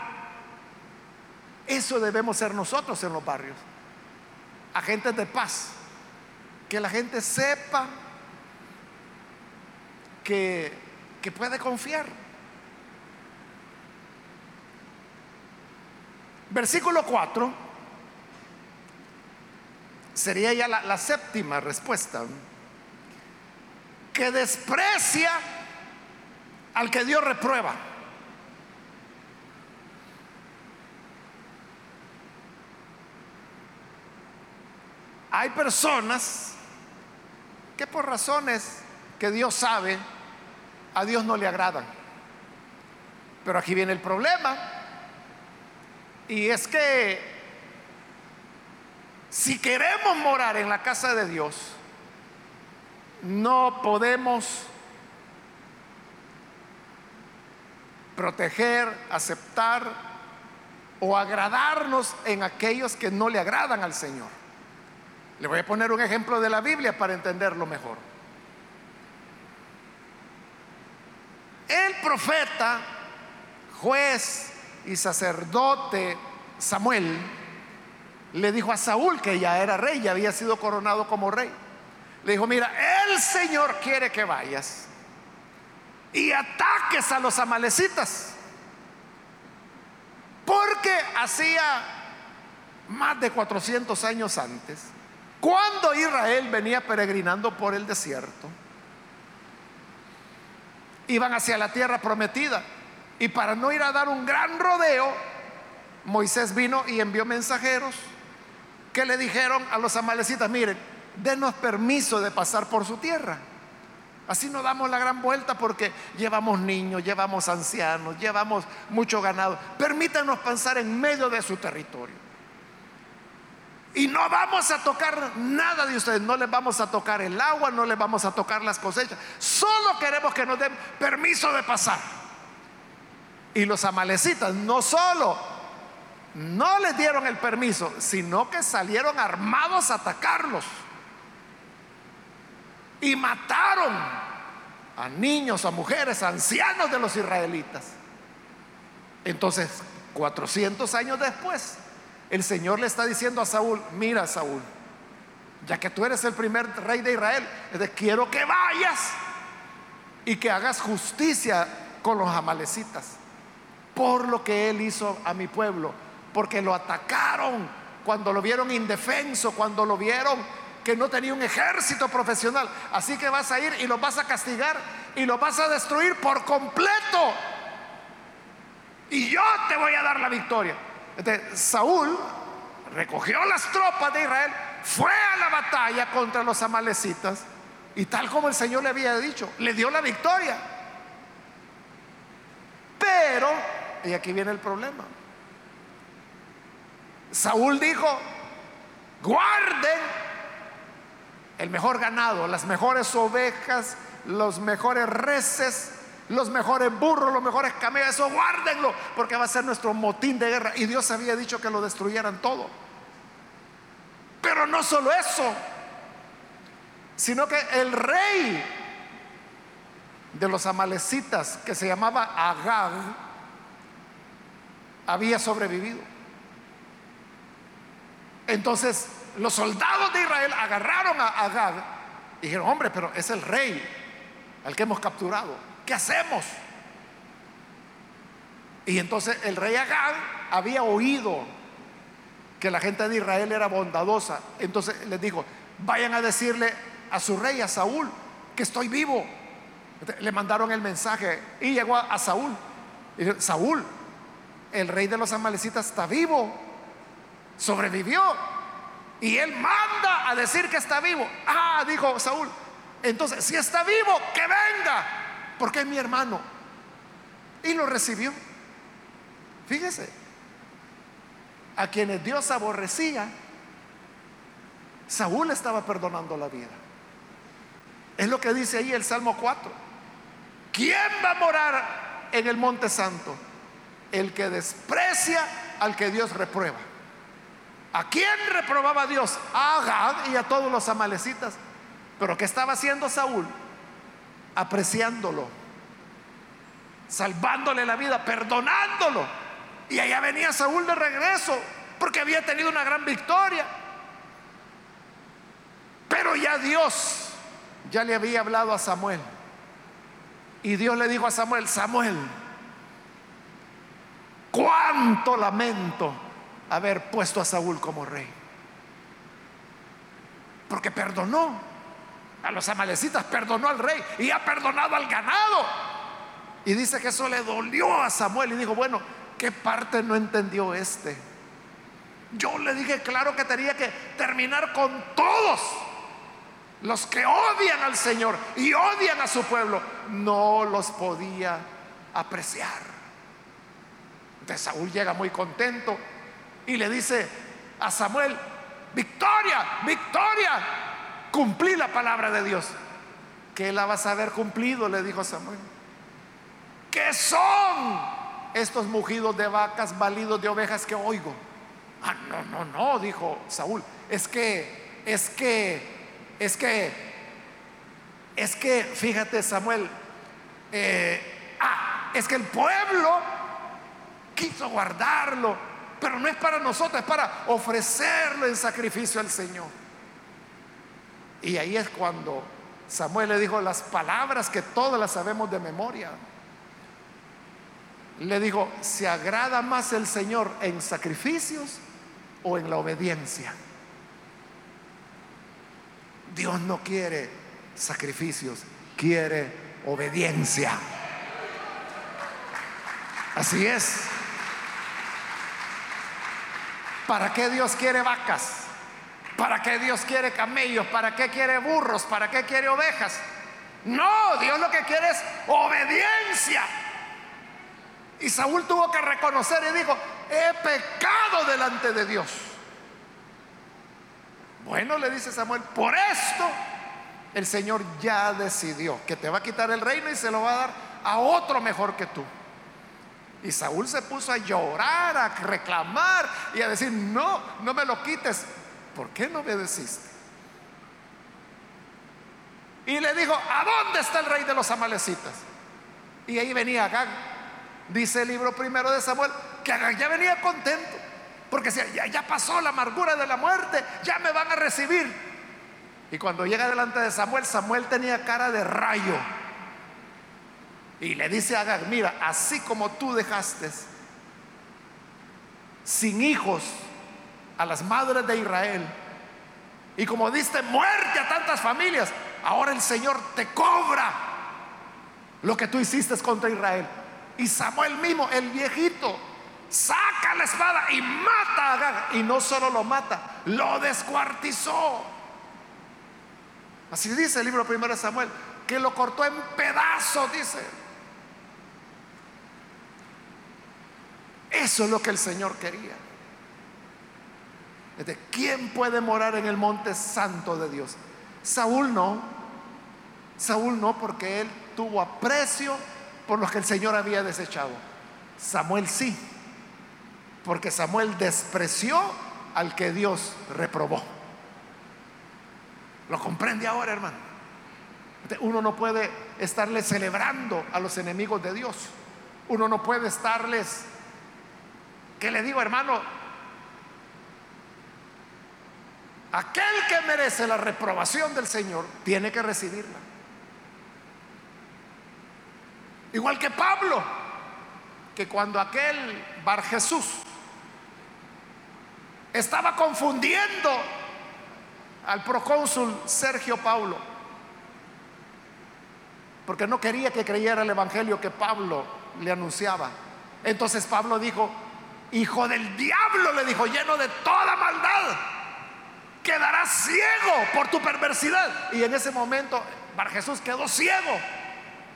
Eso debemos ser nosotros en los barrios, agentes de paz, que la gente sepa que, que puede confiar. Versículo 4 sería ya la, séptima respuesta, que desprecia al que Dios reprueba. Hay personas que por razones que Dios sabe, a Dios no le agradan. Pero aquí viene el problema. Y es que si queremos morar en la casa de Dios, no podemos proteger, aceptar o agradarnos en aquellos que no le agradan al Señor. Le voy a poner un ejemplo de la Biblia para entenderlo mejor. El profeta, juez y sacerdote Samuel, le dijo a Saúl, que ya era rey, ya había sido coronado como rey. Le dijo, mira, el Señor quiere que vayas y ataques a los amalecitas. Porque hacía más de 400 años antes, cuando Israel venía peregrinando por el desierto, iban hacia la tierra prometida. Y para no ir a dar un gran rodeo, Moisés vino y envió mensajeros que le dijeron a los amalecitas, miren, denos permiso de pasar por su tierra. Así nos damos la gran vuelta porque llevamos niños, llevamos ancianos, llevamos mucho ganado. Permítanos pasar en medio de su territorio. Y no vamos a tocar nada de ustedes, no les vamos a tocar el agua, no les vamos a tocar las cosechas. Solo queremos que nos den permiso de pasar. Y los amalecitas no solo no les dieron el permiso, sino que salieron armados a atacarlos. Y mataron a niños, a mujeres, a ancianos de los israelitas. Entonces, 400 años después, el Señor le está diciendo a Saúl, mira Saúl, ya que tú eres el primer rey de Israel, quiero que vayas y que hagas justicia con los amalecitas por lo que él hizo a mi pueblo porque lo atacaron cuando lo vieron indefenso, cuando lo vieron que no tenía un ejército profesional. Así que vas a ir y los vas a castigar y los vas a destruir por completo. Y yo te voy a dar la victoria. Saúl recogió las tropas de Israel, fue a la batalla contra los amalecitas y tal como el Señor le había dicho, le dio la victoria. Pero y aquí viene el problema. Saúl dijo, guarden el mejor ganado, las mejores ovejas, los mejores reses, los mejores burros, los mejores camellos, eso guárdenlo, porque va a ser nuestro motín de guerra. Y Dios había dicho que lo destruyeran todo. Pero no solo eso, sino que el rey de los amalecitas, que se llamaba Agag, había sobrevivido. Entonces los soldados de Israel agarraron a Agag y dijeron, hombre, pero es el rey al que hemos capturado. ¿Qué hacemos? Y entonces el rey Agag había oído que la gente de Israel era bondadosa. Entonces les dijo, vayan a decirle a su rey, a Saúl, que estoy vivo. Le mandaron el mensaje y llegó a, Saúl. Y dijo, Saúl, el rey de los amalecitas está vivo, sobrevivió. Y él manda a decir que está vivo. Ah, dijo Saúl. Entonces, si está vivo, que venga, porque es mi hermano. Y lo recibió. Fíjese, a quienes Dios aborrecía, Saúl estaba perdonando la vida. Es lo que dice ahí el Salmo 4. ¿Quién va a morar en el monte santo? El que desprecia al que Dios reprueba. ¿A quién reprobaba Dios? A Agag y a todos los amalecitas. Pero ¿qué estaba haciendo Saúl? Apreciándolo, salvándole la vida, perdonándolo. Y allá venía Saúl de regreso, porque había tenido una gran victoria. Pero ya Dios ya le había hablado a Samuel. Y Dios le dijo a Samuel, Samuel, cuánto lamento haber puesto a Saúl como rey. Porque perdonó a los amalecitas, perdonó al rey y ha perdonado al ganado. Y dice que eso le dolió a Samuel y dijo, bueno, ¿qué parte no entendió este? Yo le dije claro que tenía que terminar con todos los que odian al Señor y odian a su pueblo. No los podía apreciar. Entonces Saúl llega muy contento y le dice a Samuel, victoria, victoria, cumplí la palabra de Dios. Que la vas a haber cumplido, le dijo Samuel. ¿Qué son estos mugidos de vacas, balidos de ovejas que oigo? Ah, no, no, no, dijo Saúl. Es que, es que, es que, es que, fíjate Samuel, eh, ah, es que el pueblo quiso guardarlo pero no es para nosotros, es para ofrecerlo en sacrificio al Señor. Y ahí es cuando Samuel le dijo las palabras que todas las sabemos de memoria. Le dijo, ¿se agrada más el Señor en sacrificios o en la obediencia? Dios no quiere sacrificios, quiere obediencia. Así es. ¿Para qué Dios quiere vacas? ¿Para qué Dios quiere camellos? ¿Para qué quiere burros? ¿Para qué quiere ovejas? No, Dios lo que quiere es obediencia. Y Saúl tuvo que reconocer y dijo, he pecado delante de Dios. Bueno, le dice Samuel, por esto el Señor ya decidió que te va a quitar el reino y se lo va a dar a otro mejor que tú. Y Saúl se puso a llorar, a reclamar y a decir, no, no me lo quites. ¿Por qué no obedeciste? Y le dijo, ¿a dónde está el rey de los amalecitas? Y ahí venía Agag. Dice el libro primero de Samuel que Agag ya venía contento. Porque ya, ya pasó la amargura de la muerte, ya me van a recibir. Y cuando llega delante de Samuel, Samuel tenía cara de rayo. Y le dice a Agar, mira, así como tú dejaste sin hijos a las madres de Israel, y como diste muerte a tantas familias, ahora el Señor te cobra lo que tú hiciste contra Israel. Y Samuel mismo, el viejito, saca la espada y mata a Agar. Y no solo lo mata, lo descuartizó. Así dice el libro primero de Samuel, que lo cortó en pedazos, dice. Eso es lo que el Señor quería. De ¿Quién puede morar en el monte santo de Dios? Saúl no. Saúl no porque él tuvo aprecio por los que el Señor había desechado. Samuel sí, porque Samuel despreció al que Dios reprobó. ¿Lo comprende ahora, hermano? Uno no puede estarle celebrando a los enemigos de Dios. Uno no puede estarles, ¿qué le digo, hermano? Aquel que merece la reprobación del Señor tiene que recibirla. Igual que Pablo, que cuando aquel Bar Jesús estaba confundiendo al procónsul Sergio Paulo, porque no quería que creyera el evangelio que Pablo le anunciaba. Entonces Pablo dijo, hijo del diablo, le dijo, lleno de toda maldad, quedarás ciego por tu perversidad. Y en ese momento Bar Jesús quedó ciego.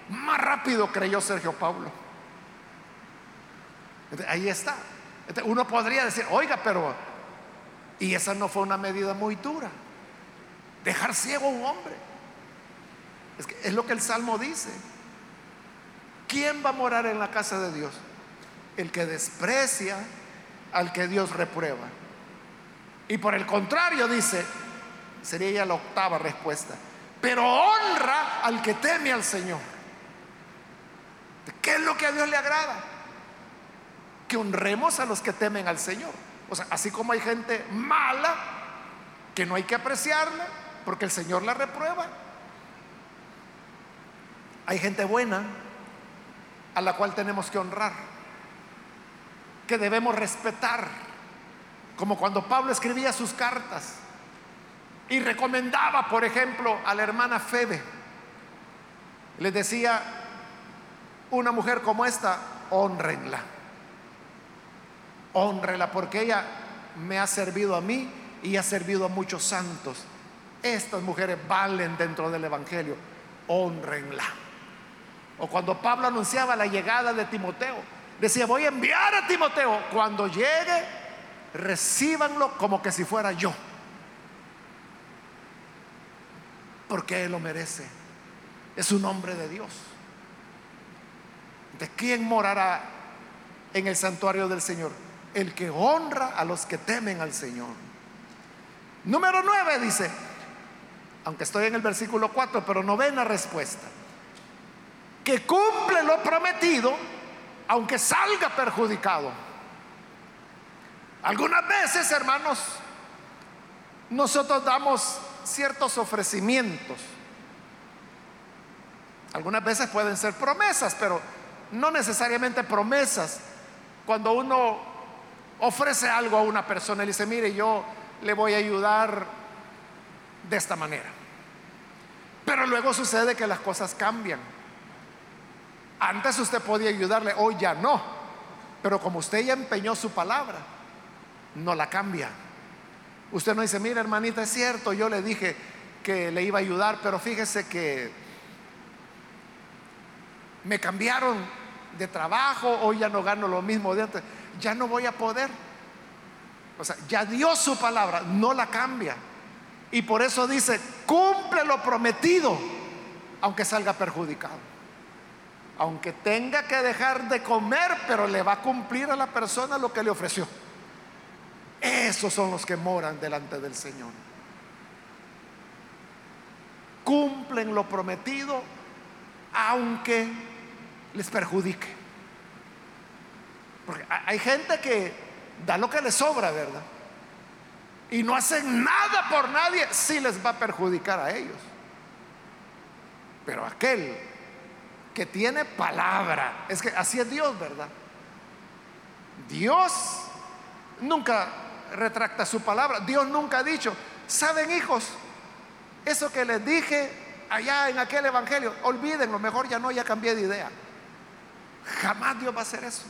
Más rápido creyó Sergio Pablo. ahí está. uno podría decir, oiga, pero, y esa no fue una medida muy dura. Dejar ciego a un hombre. Es, es lo que el Salmo dice. ¿Quién va a morar en la casa de Dios? El que desprecia al que Dios reprueba. Y por el contrario dice, sería ya la octava respuesta, pero honra al que teme al Señor. ¿Qué es lo que a Dios le agrada? Que honremos a los que temen al Señor. O sea, así como hay gente mala, que no hay que apreciarla, porque el Señor la reprueba. Hay gente buena a la cual tenemos que honrar, que debemos respetar, como cuando Pablo escribía sus cartas y recomendaba, por ejemplo, a la hermana Febe. Les decía, una mujer como esta, honrenla. Honrela porque ella me ha servido a mí y ha servido a muchos santos. Estas mujeres valen dentro del Evangelio. Honrenla. O cuando Pablo anunciaba la llegada de Timoteo, decía, voy a enviar a Timoteo. Cuando llegue, recíbanlo como que si fuera yo. Porque Él lo merece. Es un hombre de Dios. ¿De quién morará en el santuario del Señor? El que honra a los que temen al Señor. Número 9 dice, aunque estoy en el versículo 4, pero novena respuesta, que cumple lo prometido aunque salga perjudicado. Algunas veces, hermanos, nosotros damos ciertos ofrecimientos. Algunas veces pueden ser promesas, pero no necesariamente promesas. Cuando uno ofrece algo a una persona y dice, mire, yo le voy a ayudar de esta manera. Pero luego sucede que las cosas cambian. Antes usted podía ayudarle, hoy ya no. Pero como usted ya empeñó su palabra, no la cambia. Usted no dice, mire hermanita, es cierto, yo le dije que le iba a ayudar, pero fíjese que me cambiaron de trabajo, hoy ya no gano lo mismo de antes, ya no voy a poder. O sea, ya dio su palabra, no la cambia. Y por eso dice, cumple lo prometido, aunque salga perjudicado. Aunque tenga que dejar de comer, pero le va a cumplir a la persona lo que le ofreció. Esos son los que moran delante del Señor. Cumplen lo prometido, aunque les perjudique. Porque hay gente que da lo que les sobra, ¿verdad? Y no hacen nada por nadie, sí les va a perjudicar a ellos. Pero aquel que tiene palabra, es que así es Dios, ¿verdad? Dios nunca retracta su palabra. Dios nunca ha dicho, ¿saben hijos? Eso que les dije allá en aquel evangelio, olvídenlo, mejor ya no, ya cambié de idea. Jamás Dios va a hacer eso.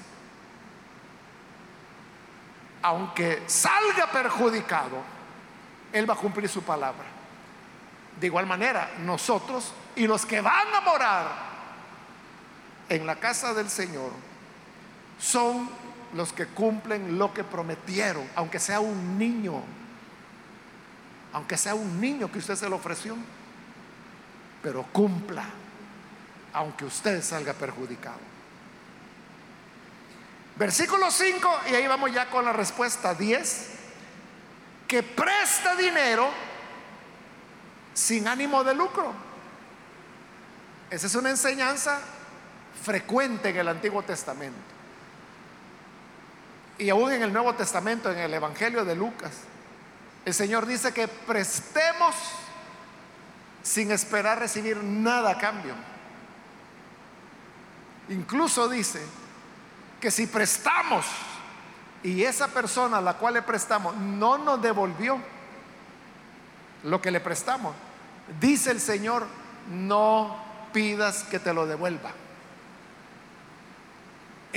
Aunque salga perjudicado, Él va a cumplir su palabra. De igual manera, nosotros y los que van a morar en la casa del Señor son los que cumplen lo que prometieron, aunque sea un niño, aunque sea un niño que usted se lo ofreció, pero cumpla, aunque usted salga perjudicado. Versículo 5, y ahí vamos ya con la respuesta 10, que presta dinero sin ánimo de lucro. Esa es una enseñanza frecuente en el Antiguo Testamento. Y aún en el Nuevo Testamento, en el Evangelio de Lucas, el Señor dice que prestemos sin esperar recibir nada a cambio. Incluso dice que si prestamos y esa persona a la cual le prestamos no nos devolvió lo que le prestamos, dice el Señor, no pidas que te lo devuelva.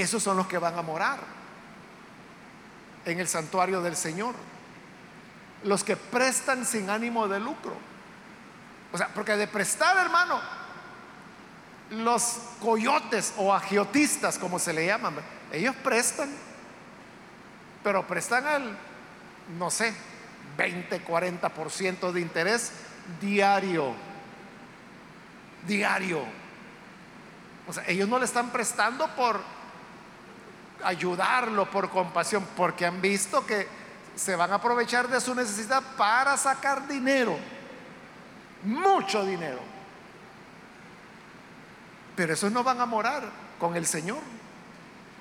Esos son los que van a morar en el santuario del Señor. Los que prestan sin ánimo de lucro. O sea, porque de prestar, hermano, los coyotes o agiotistas, como se le llaman, ellos prestan, pero prestan al, no sé, 20, 40% de interés diario. Diario. O sea, ellos no le están prestando por ayudarlo, por compasión, porque han visto que se van a aprovechar de su necesidad para sacar dinero. Mucho dinero. Pero esos no van a morar con el Señor.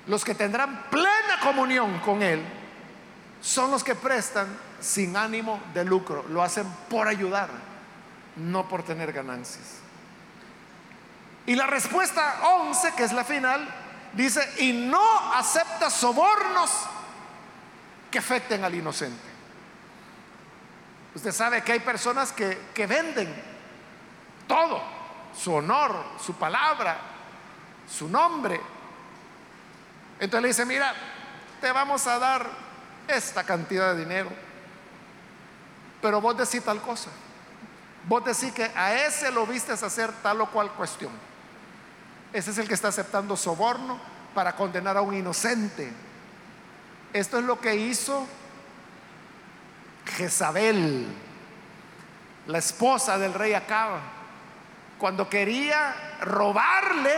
Los que tendrán plena comunión con Él son los que prestan sin ánimo de lucro. Lo hacen por ayudar, no por tener ganancias. Y la respuesta 11, que es la final, dice, y no acepta sobornos que afecten al inocente. Usted sabe que hay personas que, que venden todo, su honor, su palabra, su nombre. Entonces le dice, mira, te vamos a dar esta cantidad de dinero, pero vos decís tal cosa. Vos decís que a ese lo viste hacer tal o cual cuestión. Ese es el que está aceptando soborno para condenar a un inocente. Esto es lo que hizo Jezabel, la esposa del rey Acaba, cuando quería robarle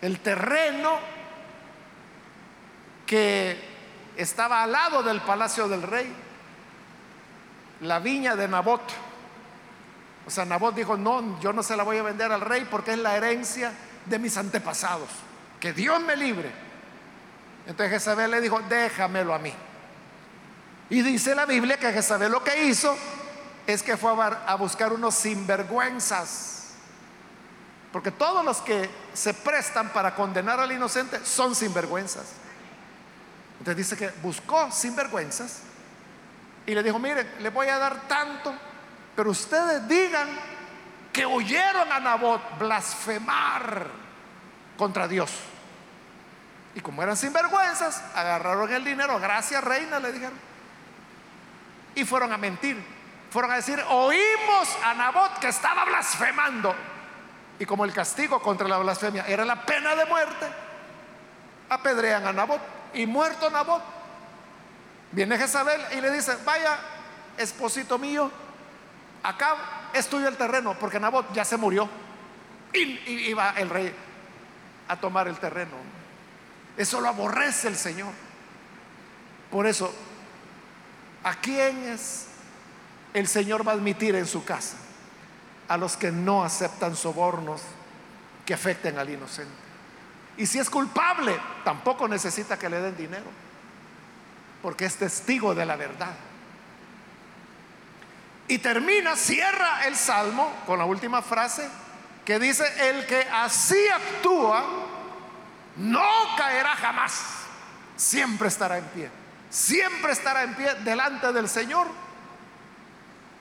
el terreno que estaba al lado del palacio del rey, la viña de Nabot. O sea, Nabot dijo, no, yo no se la voy a vender al rey porque es la herencia de mis antepasados. Que Dios me libre. Entonces Jezabel le dijo, déjamelo a mí. Y dice la Biblia que Jezabel lo que hizo es que fue a buscar unos sinvergüenzas. Porque todos los que se prestan para condenar al inocente son sinvergüenzas. Entonces dice que buscó sinvergüenzas y le dijo, miren, le voy a dar tanto, pero ustedes digan que oyeron a Nabot blasfemar contra Dios. Y como eran sinvergüenzas, agarraron el dinero, gracias reina, le dijeron. Y fueron a mentir. Fueron a decir, oímos a Nabot que estaba blasfemando. Y como el castigo contra la blasfemia era la pena de muerte, apedrean a Nabot. Y muerto Nabot, viene Jezabel y le dice, vaya, esposito mío, acá es tuyo el terreno, porque Nabot ya se murió. Y, y iba el rey a tomar el terreno. Eso lo aborrece el Señor. Por eso, ¿a quiénes el Señor va a admitir en su casa? A los que no aceptan sobornos que afecten al inocente. Y si es culpable, tampoco necesita que le den dinero, porque es testigo de la verdad. Y termina, cierra el salmo con la última frase que dice, el que así actúa, no caerá jamás, siempre estará en pie, siempre estará en pie delante del Señor,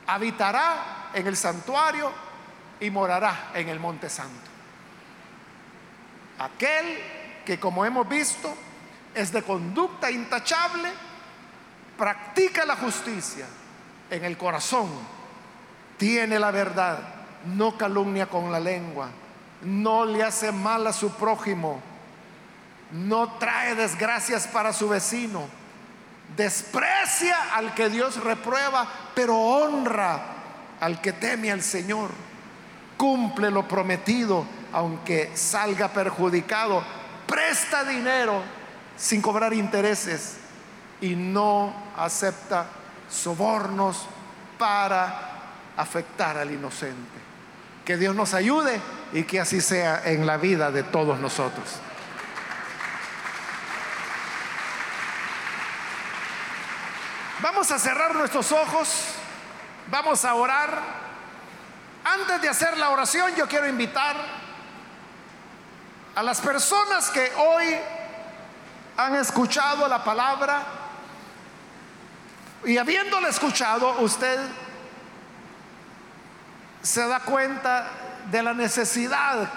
habitará en el santuario y morará en el monte santo. Aquel que como hemos visto es de conducta intachable, practica la justicia en el corazón, tiene la verdad, no calumnia con la lengua, no le hace mal a su prójimo, no trae desgracias para su vecino, desprecia al que Dios reprueba, pero honra al que teme al Señor, cumple lo prometido, aunque salga perjudicado, presta dinero sin cobrar intereses y no acepta sobornos para afectar al inocente. Que Dios nos ayude y que así sea en la vida de todos nosotros. Vamos a cerrar nuestros ojos, vamos a orar. Antes de hacer la oración, yo quiero invitar a las personas que hoy han escuchado la palabra y habiéndola escuchado, usted se da cuenta de la necesidad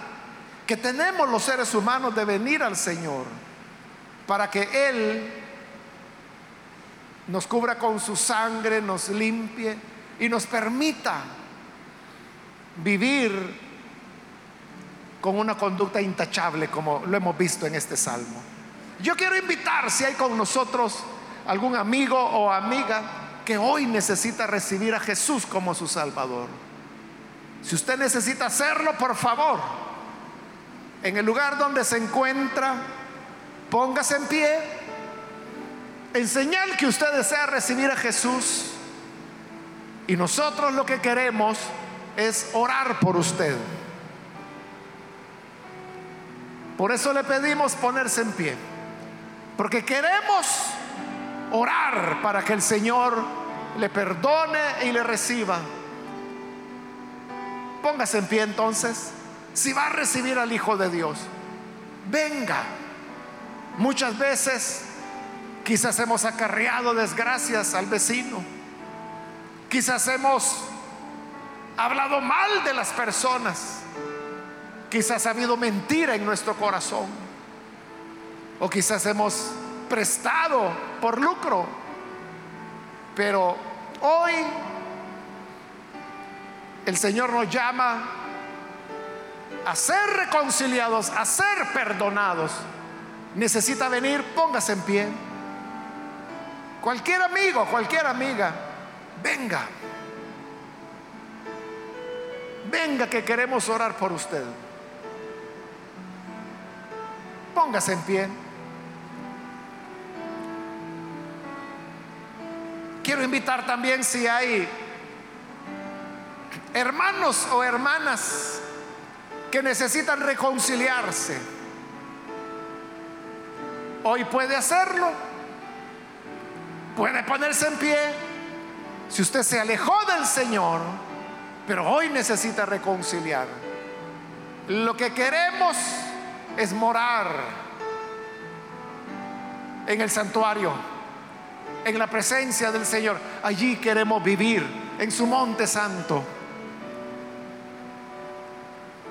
que tenemos los seres humanos de venir al Señor para que Él nos cubra con su sangre, nos limpie y nos permita vivir con una conducta intachable como lo hemos visto en este salmo. Yo quiero invitar si hay con nosotros algún amigo o amiga que hoy necesita recibir a Jesús como su Salvador. Si usted necesita hacerlo, por favor, en el lugar donde se encuentra, póngase en pie, en señal que usted desea recibir a Jesús. Y nosotros lo que queremos es orar por usted. Por eso le pedimos ponerse en pie. Porque queremos orar para que el Señor le perdone y le reciba. Póngase en pie entonces. Si va a recibir al Hijo de Dios, venga. Muchas veces quizás hemos acarreado desgracias al vecino. Quizás hemos hablado mal de las personas. Quizás ha habido mentira en nuestro corazón. O quizás hemos prestado por lucro. Pero hoy el Señor nos llama a ser reconciliados, a ser perdonados. Necesita venir, póngase en pie. Cualquier amigo, cualquier amiga, venga. Venga que queremos orar por usted. Póngase en pie. Quiero invitar también si hay hermanos o hermanas que necesitan reconciliarse. Hoy puede hacerlo. Puede ponerse en pie. Si usted se alejó del Señor, pero hoy necesita reconciliar. Lo que queremos es morar en el santuario en la presencia del Señor. Allí queremos vivir, en su monte santo.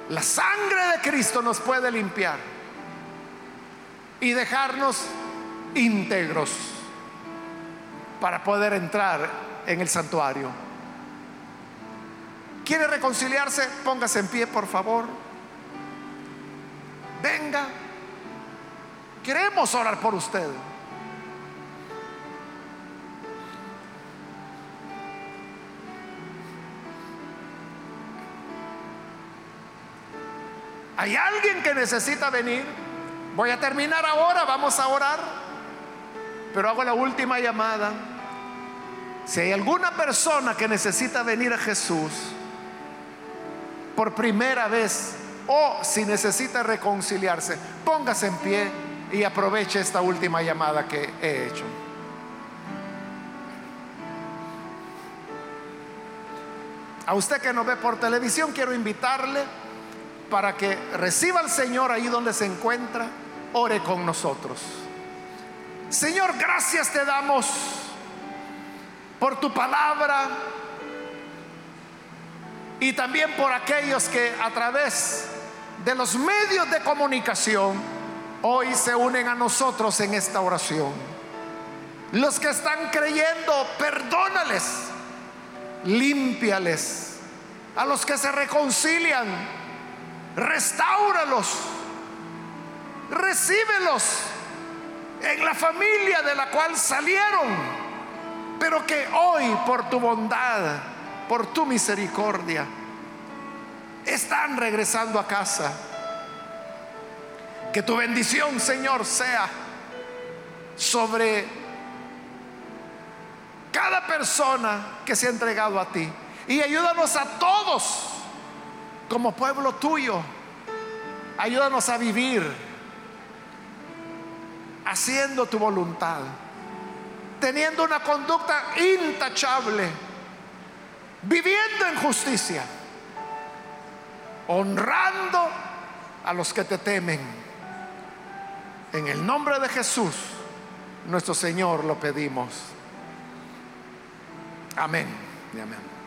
La sangre de Cristo nos puede limpiar y dejarnos íntegros para poder entrar en el santuario. ¿Quiere reconciliarse? Póngase en pie, por favor. Venga. Queremos orar por usted. ¿Hay alguien que necesita venir? Voy a terminar ahora, vamos a orar. Pero hago la última llamada. Si hay alguna persona que necesita venir a Jesús por primera vez o si necesita reconciliarse, póngase en pie y aproveche esta última llamada que he hecho. A usted que nos ve por televisión, quiero invitarle para que reciba al Señor ahí donde se encuentra, ore con nosotros. Señor, gracias te damos por tu palabra y también por aquellos que a través de los medios de comunicación hoy se unen a nosotros en esta oración. Los que están creyendo, perdónales, límpiales. A los que se reconcilian, Restáuralos. recíbelos en la familia de la cual salieron, pero que hoy por tu bondad, por tu misericordia, están regresando a casa. Que tu bendición, Señor, sea sobre cada persona que se ha entregado a ti. Y ayúdanos a todos como pueblo tuyo. Ayúdanos a vivir haciendo tu voluntad, teniendo una conducta intachable, viviendo en justicia, honrando a los que te temen. En el nombre de Jesús, nuestro Señor, lo pedimos. Amén y amén.